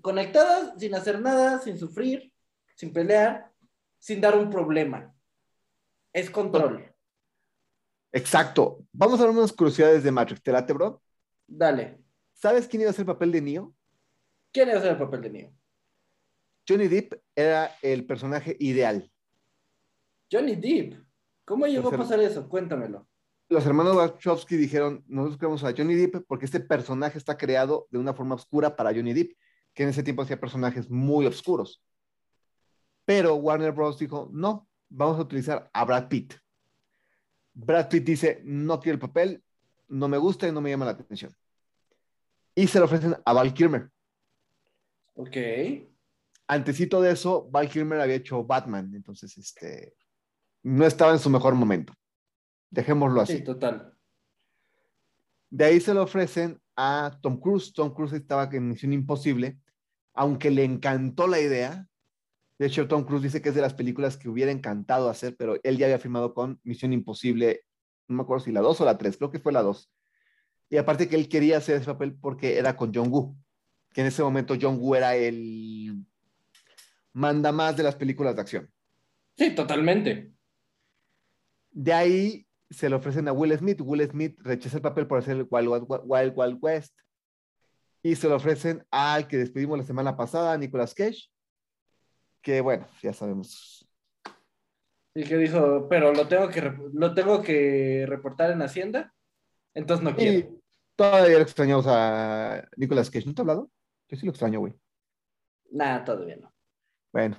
conectadas sin hacer nada, sin sufrir, sin pelear, sin dar un problema. Es control. Exacto. Vamos a ver unas curiosidades de Matrix. ¿Te late, bro? Dale. ¿Sabes quién iba a ser el papel de Neo? ¿Quién iba a ser el papel de Neo? Johnny Depp era el personaje ideal. Johnny Depp. ¿Cómo llegó a pasar eso? Cuéntamelo. Los hermanos Wachowski dijeron, nosotros queremos a Johnny Depp porque este personaje está creado de una forma oscura para Johnny Depp, que en ese tiempo hacía personajes muy oscuros. Pero Warner Bros. dijo, no, vamos a utilizar a Brad Pitt. Brad Pitt dice, no quiero el papel, no me gusta y no me llama la atención. Y se lo ofrecen a Val Kilmer. Ok. Antecito de eso, Val Kilmer había hecho Batman, entonces este, no estaba en su mejor momento. Dejémoslo así. Sí, total. De ahí se lo ofrecen a Tom Cruise. Tom Cruise estaba en Misión Imposible, aunque le encantó la idea, de hecho, Tom Cruise dice que es de las películas que hubiera encantado hacer, pero él ya había firmado con Misión Imposible, no me acuerdo si la 2 o la 3, creo que fue la 2. Y aparte que él quería hacer ese papel porque era con John Woo, que en ese momento John Woo era el manda más de las películas de acción. Sí, totalmente. De ahí se le ofrecen a Will Smith. Will Smith rechaza el papel por hacer el Wild Wild, West. Y se lo ofrecen al que despedimos la semana pasada, Nicolas Cage que bueno, ya sabemos. Y que dijo, pero lo tengo que, lo tengo que reportar en Hacienda, entonces no quiero. Y todavía lo extrañamos a Nicolas Cage, ¿no te ha hablado? Yo sí lo extraño, güey. Nada, todavía no. Bueno.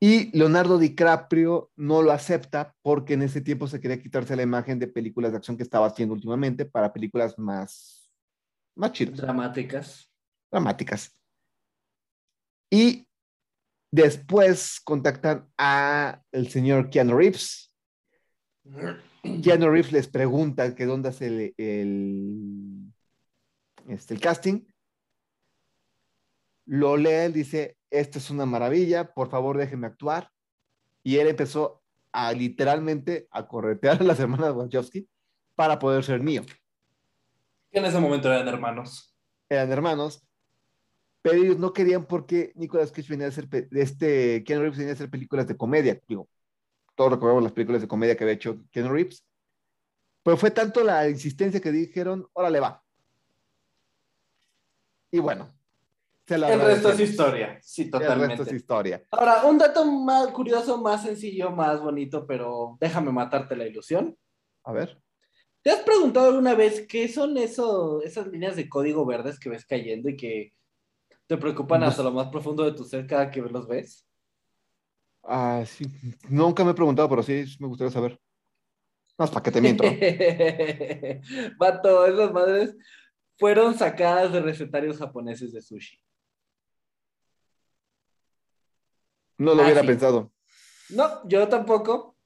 Y Leonardo DiCaprio no lo acepta porque en ese tiempo se quería quitarse la imagen de películas de acción que estaba haciendo últimamente para películas más, más chidas. Dramáticas. Dramáticas. Y Después contactan a el señor Keanu Reeves. Keanu Reeves les pregunta que dónde hace el, este, el casting. Lo lee, él dice, esto es una maravilla, por favor déjenme actuar. Y él empezó a literalmente a corretear a las hermanas Wachowski para poder ser mío. En ese momento eran hermanos. Eran hermanos pero ellos no querían porque Nicolas Cage venía a hacer, este, Ken Reeves venía a hacer películas de comedia, digo, todos recordamos las películas de comedia que había hecho Ken Reeves, pero fue tanto la insistencia que dijeron, órale va. Y bueno. el resto es historia, sí, totalmente. El resto es historia. Ahora, un dato más curioso, más sencillo, más bonito, pero déjame matarte la ilusión. A ver. ¿Te has preguntado alguna vez qué son eso, esas líneas de código verdes que ves cayendo y que ¿Te preocupan hasta lo más profundo de tu ser cada que los ves? Ah, sí. Nunca me he preguntado, pero sí me gustaría saber. Más para que te miento. *laughs* Vato, esas madres fueron sacadas de recetarios japoneses de sushi. No lo Ah, hubiera sí. pensado. No, yo tampoco.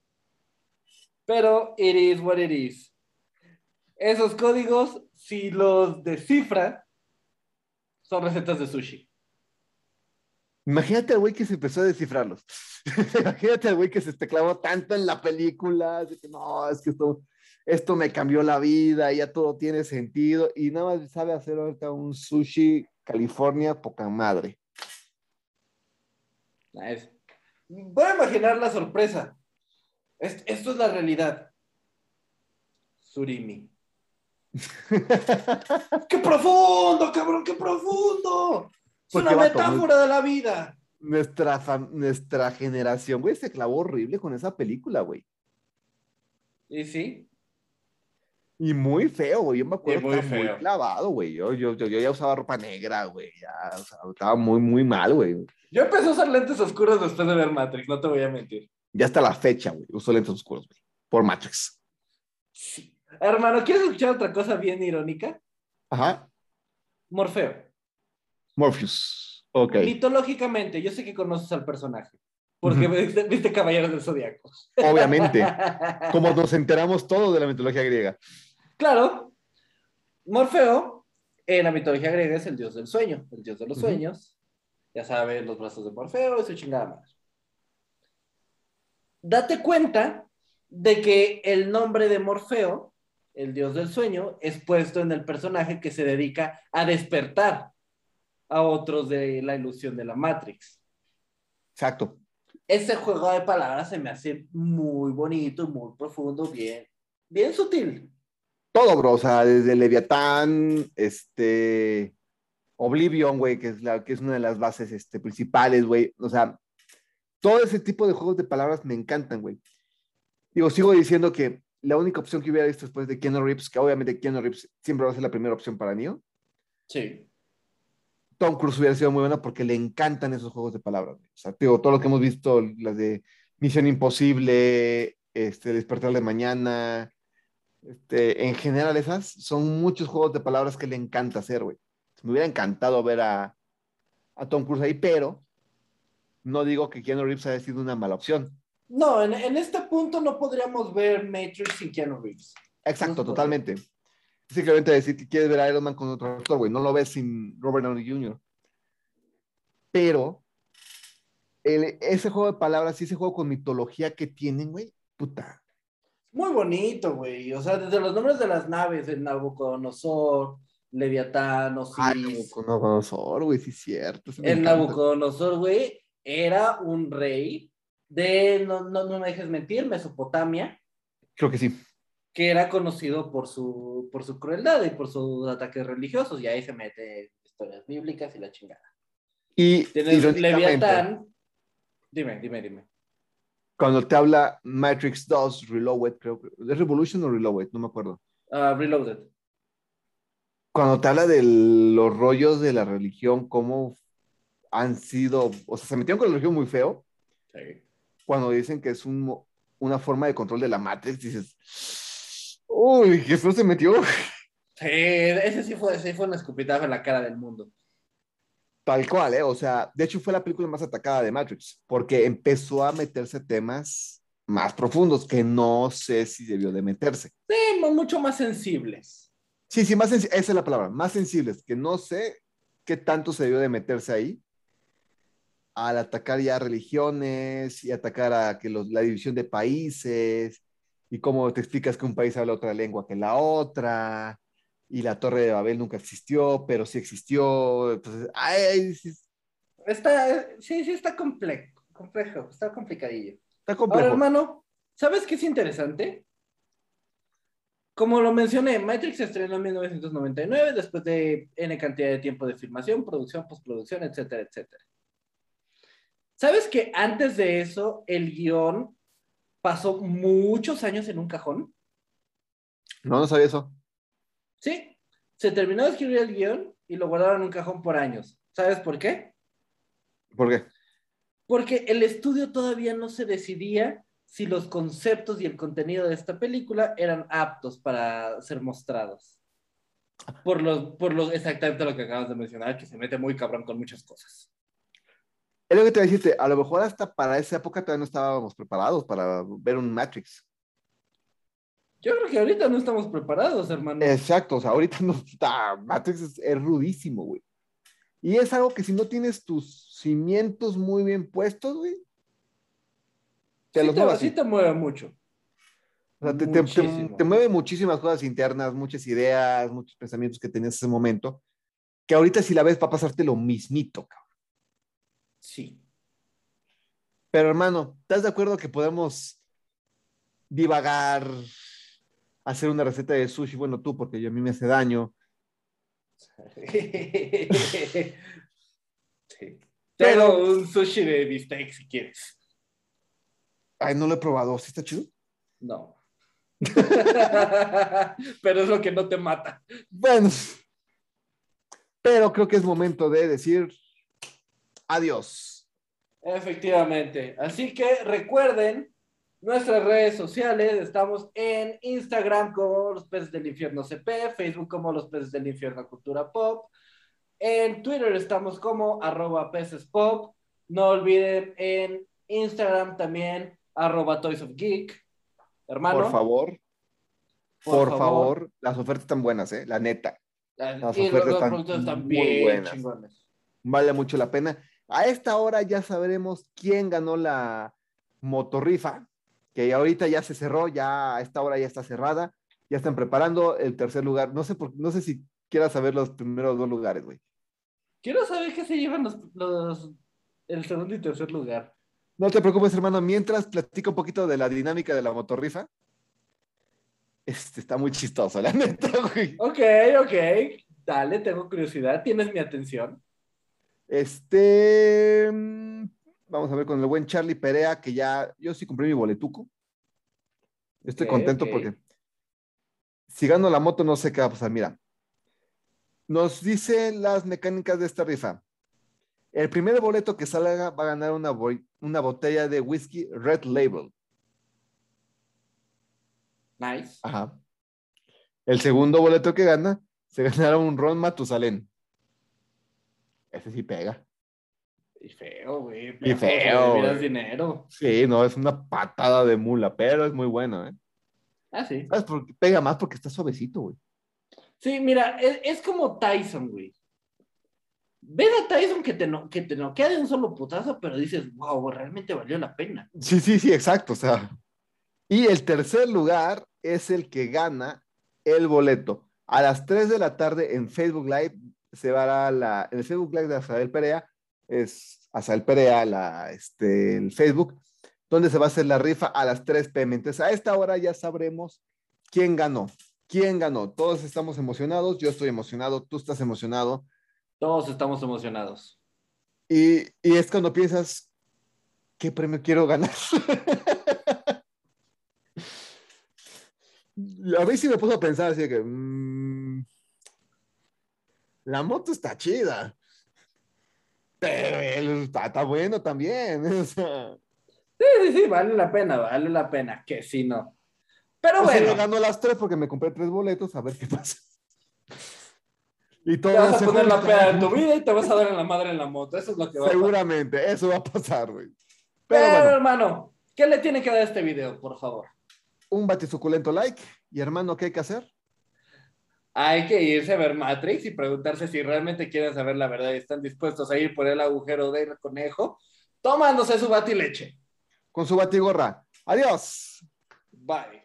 Pero it is what it is. Esos códigos, si los descifra, son recetas de sushi. Imagínate al güey que se empezó a descifrarlos. *laughs* Imagínate al güey que se te clavó tanto en la película, que no, es que esto, esto me cambió la vida, ya todo tiene sentido, y nada más sabe hacer ahorita un sushi California poca madre. Nice. Voy a imaginar la sorpresa. Es- esto es la realidad. Surimi. *laughs* ¡Qué profundo, cabrón! ¡Qué profundo! Es Porque, una vato, metáfora de la vida. nuestra, fam- nuestra generación, güey, se clavó horrible con esa película, güey. ¿Y sí? Y muy feo, güey. Yo me acuerdo que muy estaba muy feo. clavado, güey. Yo, yo, yo, yo ya usaba ropa negra, güey. Ya, o sea, estaba muy, muy mal, güey. Yo empecé a usar lentes oscuros después de ver Matrix, no te voy a mentir. Ya hasta la fecha, güey. Uso lentes oscuros, güey. Por Matrix. Sí. Hermano, ¿quieres escuchar otra cosa bien irónica? Ajá. Morfeo. Morpheus. Ok. Mitológicamente, yo sé que conoces al personaje. Porque viste, viste Caballeros del Zodiaco. Obviamente. *laughs* Como nos enteramos todo de la mitología griega. Claro. Morfeo, en la mitología griega, es el dios del sueño, el dios de los sueños. Ya sabes, los brazos de Morfeo y su chingada madre. Date cuenta de que el nombre de Morfeo, el dios del sueño, es puesto en el personaje que se dedica a despertar a otros de la ilusión de la Matrix. Exacto. Ese juego de palabras se me hace muy bonito, muy profundo, bien, bien sutil. Todo, bro. O sea, desde Leviatán, este. Oblivion, güey, que es, la, que es una de las bases este, principales, güey. O sea, todo ese tipo de juegos de palabras me encantan, güey. Digo, sigo diciendo que la única opción que hubiera visto después de Keanu Reeves, que obviamente Keanu Reeves siempre va a ser la primera opción para Neo, Sí. Tom Cruise hubiera sido muy buena porque le encantan esos juegos de palabras. O sea, todo lo que hemos visto, las de Misión Imposible, este, Despertar de Mañana, este, en general esas, son muchos juegos de palabras que le encanta hacer, güey. Me hubiera encantado ver a, a Tom Cruise ahí, pero no digo que Keanu Reeves haya sido una mala opción. No, en, en este punto no podríamos ver Matrix sin Keanu Reeves. Exacto, No, totalmente. Simplemente decir que quieres ver a Iron Man con otro actor, güey. No lo ves sin Robert Downey Jr. Pero el- ese juego de palabras y ese juego con mitología que tienen, güey, puta. Muy bonito, güey. O sea, desde los nombres de las naves, el Nabucodonosor, Leviatán, Osiris. Nabucodonosor, güey, sí es cierto. el. Nabucodonosor, güey, era un rey de, no, no, no me dejes mentir, Mesopotamia, Creo que sí. que era conocido por su, por su crueldad y por sus ataques religiosos. Y ahí se mete historias bíblicas y la chingada. Y Tienes Leviatán. Dime, dime, dime. cuando te habla Matrix 2 Reloaded, creo que ¿es Revolution o Reloaded? No me acuerdo. Ah, Reloaded. Cuando te habla de los rollos de la religión, cómo han sido, o sea, se metieron con la religión muy feo, Sí. Cuando dicen que es un, una forma de control de la Matrix, dices, uy, feo se metió. Sí, ese sí fue, ese fue un escupitajo en la cara del mundo. Tal cual, ¿eh? O sea, de hecho fue la película más atacada de Matrix, porque empezó a meterse temas más profundos que no sé si debió de meterse. Sí, mu- mucho más sensibles. Sí, sí, más esa es la palabra, más sensibles, que no sé qué tanto se debió de meterse ahí al atacar ya religiones y atacar a que los- la división de países y cómo te explicas que un país habla otra lengua que la otra y la torre de Babel nunca existió, pero sí existió. Entonces, ay, sí, Está, sí, sí, está complejo, complejo, está complicadillo. está Ahora, complejo. hermano, ¿sabes qué es interesante? Como lo mencioné, Matrix se estrenó en 1999, después de N cantidad de tiempo de filmación, producción, postproducción, etcétera, etcétera. ¿Sabes que antes de eso el guion pasó muchos años en un cajón? No, no sabía eso. Sí, se terminó de escribir el guion y lo guardaron en un cajón por años. ¿Sabes por qué? ¿Por qué? Porque el estudio todavía no se decidía si los conceptos y el contenido de esta película eran aptos para ser mostrados. Por lo, por lo exactamente lo que acabas de mencionar, que se mete muy cabrón con muchas cosas. Es lo que te voy a lo mejor hasta para esa época todavía no estábamos preparados para ver un Matrix. Yo creo que ahorita no estamos preparados, hermano. Exacto, o sea, ahorita no está, Matrix es, es rudísimo, güey. Y es algo que si no tienes tus cimientos muy bien puestos, güey, te sí, los te, mueve sí así. te mueve mucho. O sea, te, te mueve muchísimas cosas internas, muchas ideas, muchos pensamientos que tenías en ese momento, que ahorita si la ves va a pasarte lo mismito, cabrón. Sí. Pero hermano, ¿estás de acuerdo que podemos divagar, hacer una receta de sushi? Bueno, tú, porque yo, a mí me hace daño. *laughs* sí. Pero- un sushi de bistec si quieres. Ay, no lo he probado, ¿sí está chido? No. *laughs* Pero es lo que no te mata. Bueno, pero creo que es momento de decir adiós. Efectivamente. Así que recuerden nuestras redes sociales. Estamos en Instagram como Los Peces del Infierno CP, Facebook como Los Peces del Infierno Cultura Pop. En Twitter estamos como arroba peces pop. No olviden en Instagram también arroba Toys of Geek. Hermano. Por favor, por, favor. las ofertas están buenas, ¿eh? La neta. las y los, ofertas los están productos están muy bien buenas. chingones. Vale mucho la pena. A esta hora ya sabremos quién ganó la motorrifa, que ahorita ya se cerró, ya a esta hora ya está cerrada, ya están preparando el tercer lugar. No sé por, no sé si quieras saber los primeros dos lugares, güey. Quiero saber qué se llevan los, los- el segundo y tercer lugar. No te preocupes, hermano. Mientras platico un poquito de la dinámica de la motorrifa. Este está muy chistoso, la *laughs* neta, güey. Ok, ok. Dale, tengo curiosidad. ¿Tienes mi atención? Este. mm, Vamos a ver con el buen Charlie Perea, que ya. Yo sí compré mi boletuco. Estoy contento porque. Si gano la moto, no sé qué va a pasar. Mira. Nos dice las mecánicas de esta rifa. El primer boleto que salga va a ganar una, una botella de whisky Red Label. Nice. Ajá. El segundo boleto que gana se ganará un Ron Matusalén. Ese sí pega. Y feo, güey. Y feo, güey. dinero. Sí, no, es una patada de mula, pero es muy bueno, ¿eh? Ah, sí. ¿Sabes por qué pega más? Porque está suavecito, güey. Sí, mira, es, es como Tyson, güey. Ves a Tyson que te, no, que te noquea de un solo putazo, pero dices, wow, realmente valió la pena. Sí, sí, sí, exacto. O sea. Y el tercer lugar es el que gana el boleto. A las 3 de la tarde en Facebook Live se va a la. En el Facebook Live de Azael Perea, es Azael Perea, la, este, el Facebook, donde se va a hacer la rifa a las 3 pm. Entonces, a esta hora ya sabremos quién ganó. ¿Quién ganó? Todos estamos emocionados. Yo estoy emocionado. Tú estás emocionado. Todos estamos emocionados. Y, y es cuando piensas, ¿qué premio quiero ganar? *laughs* a mí sí me puso a pensar así que mm, la moto está chida, pero él está, está bueno también. *laughs* o sea, Sí, sí, sí, vale la pena, vale la pena, que sí, no. Pero bueno, le ganó las tres porque me compré tres boletos, a ver qué pasa. Y todo te vas a poner la peda de tu vida y te vas a dar en la madre en la moto. Eso es lo que va a pasar. Seguramente, eso va a pasar, güey. Pero, Pero bueno. hermano, ¿qué le tiene que dar a este video, por favor? un batisuculento like. Y hermano, ¿qué hay que hacer? Hay que irse a ver Matrix y preguntarse si realmente quieren saber la verdad y están dispuestos a ir por el agujero del conejo tomándose su batileche. Con su batigorra. Adiós. Bye.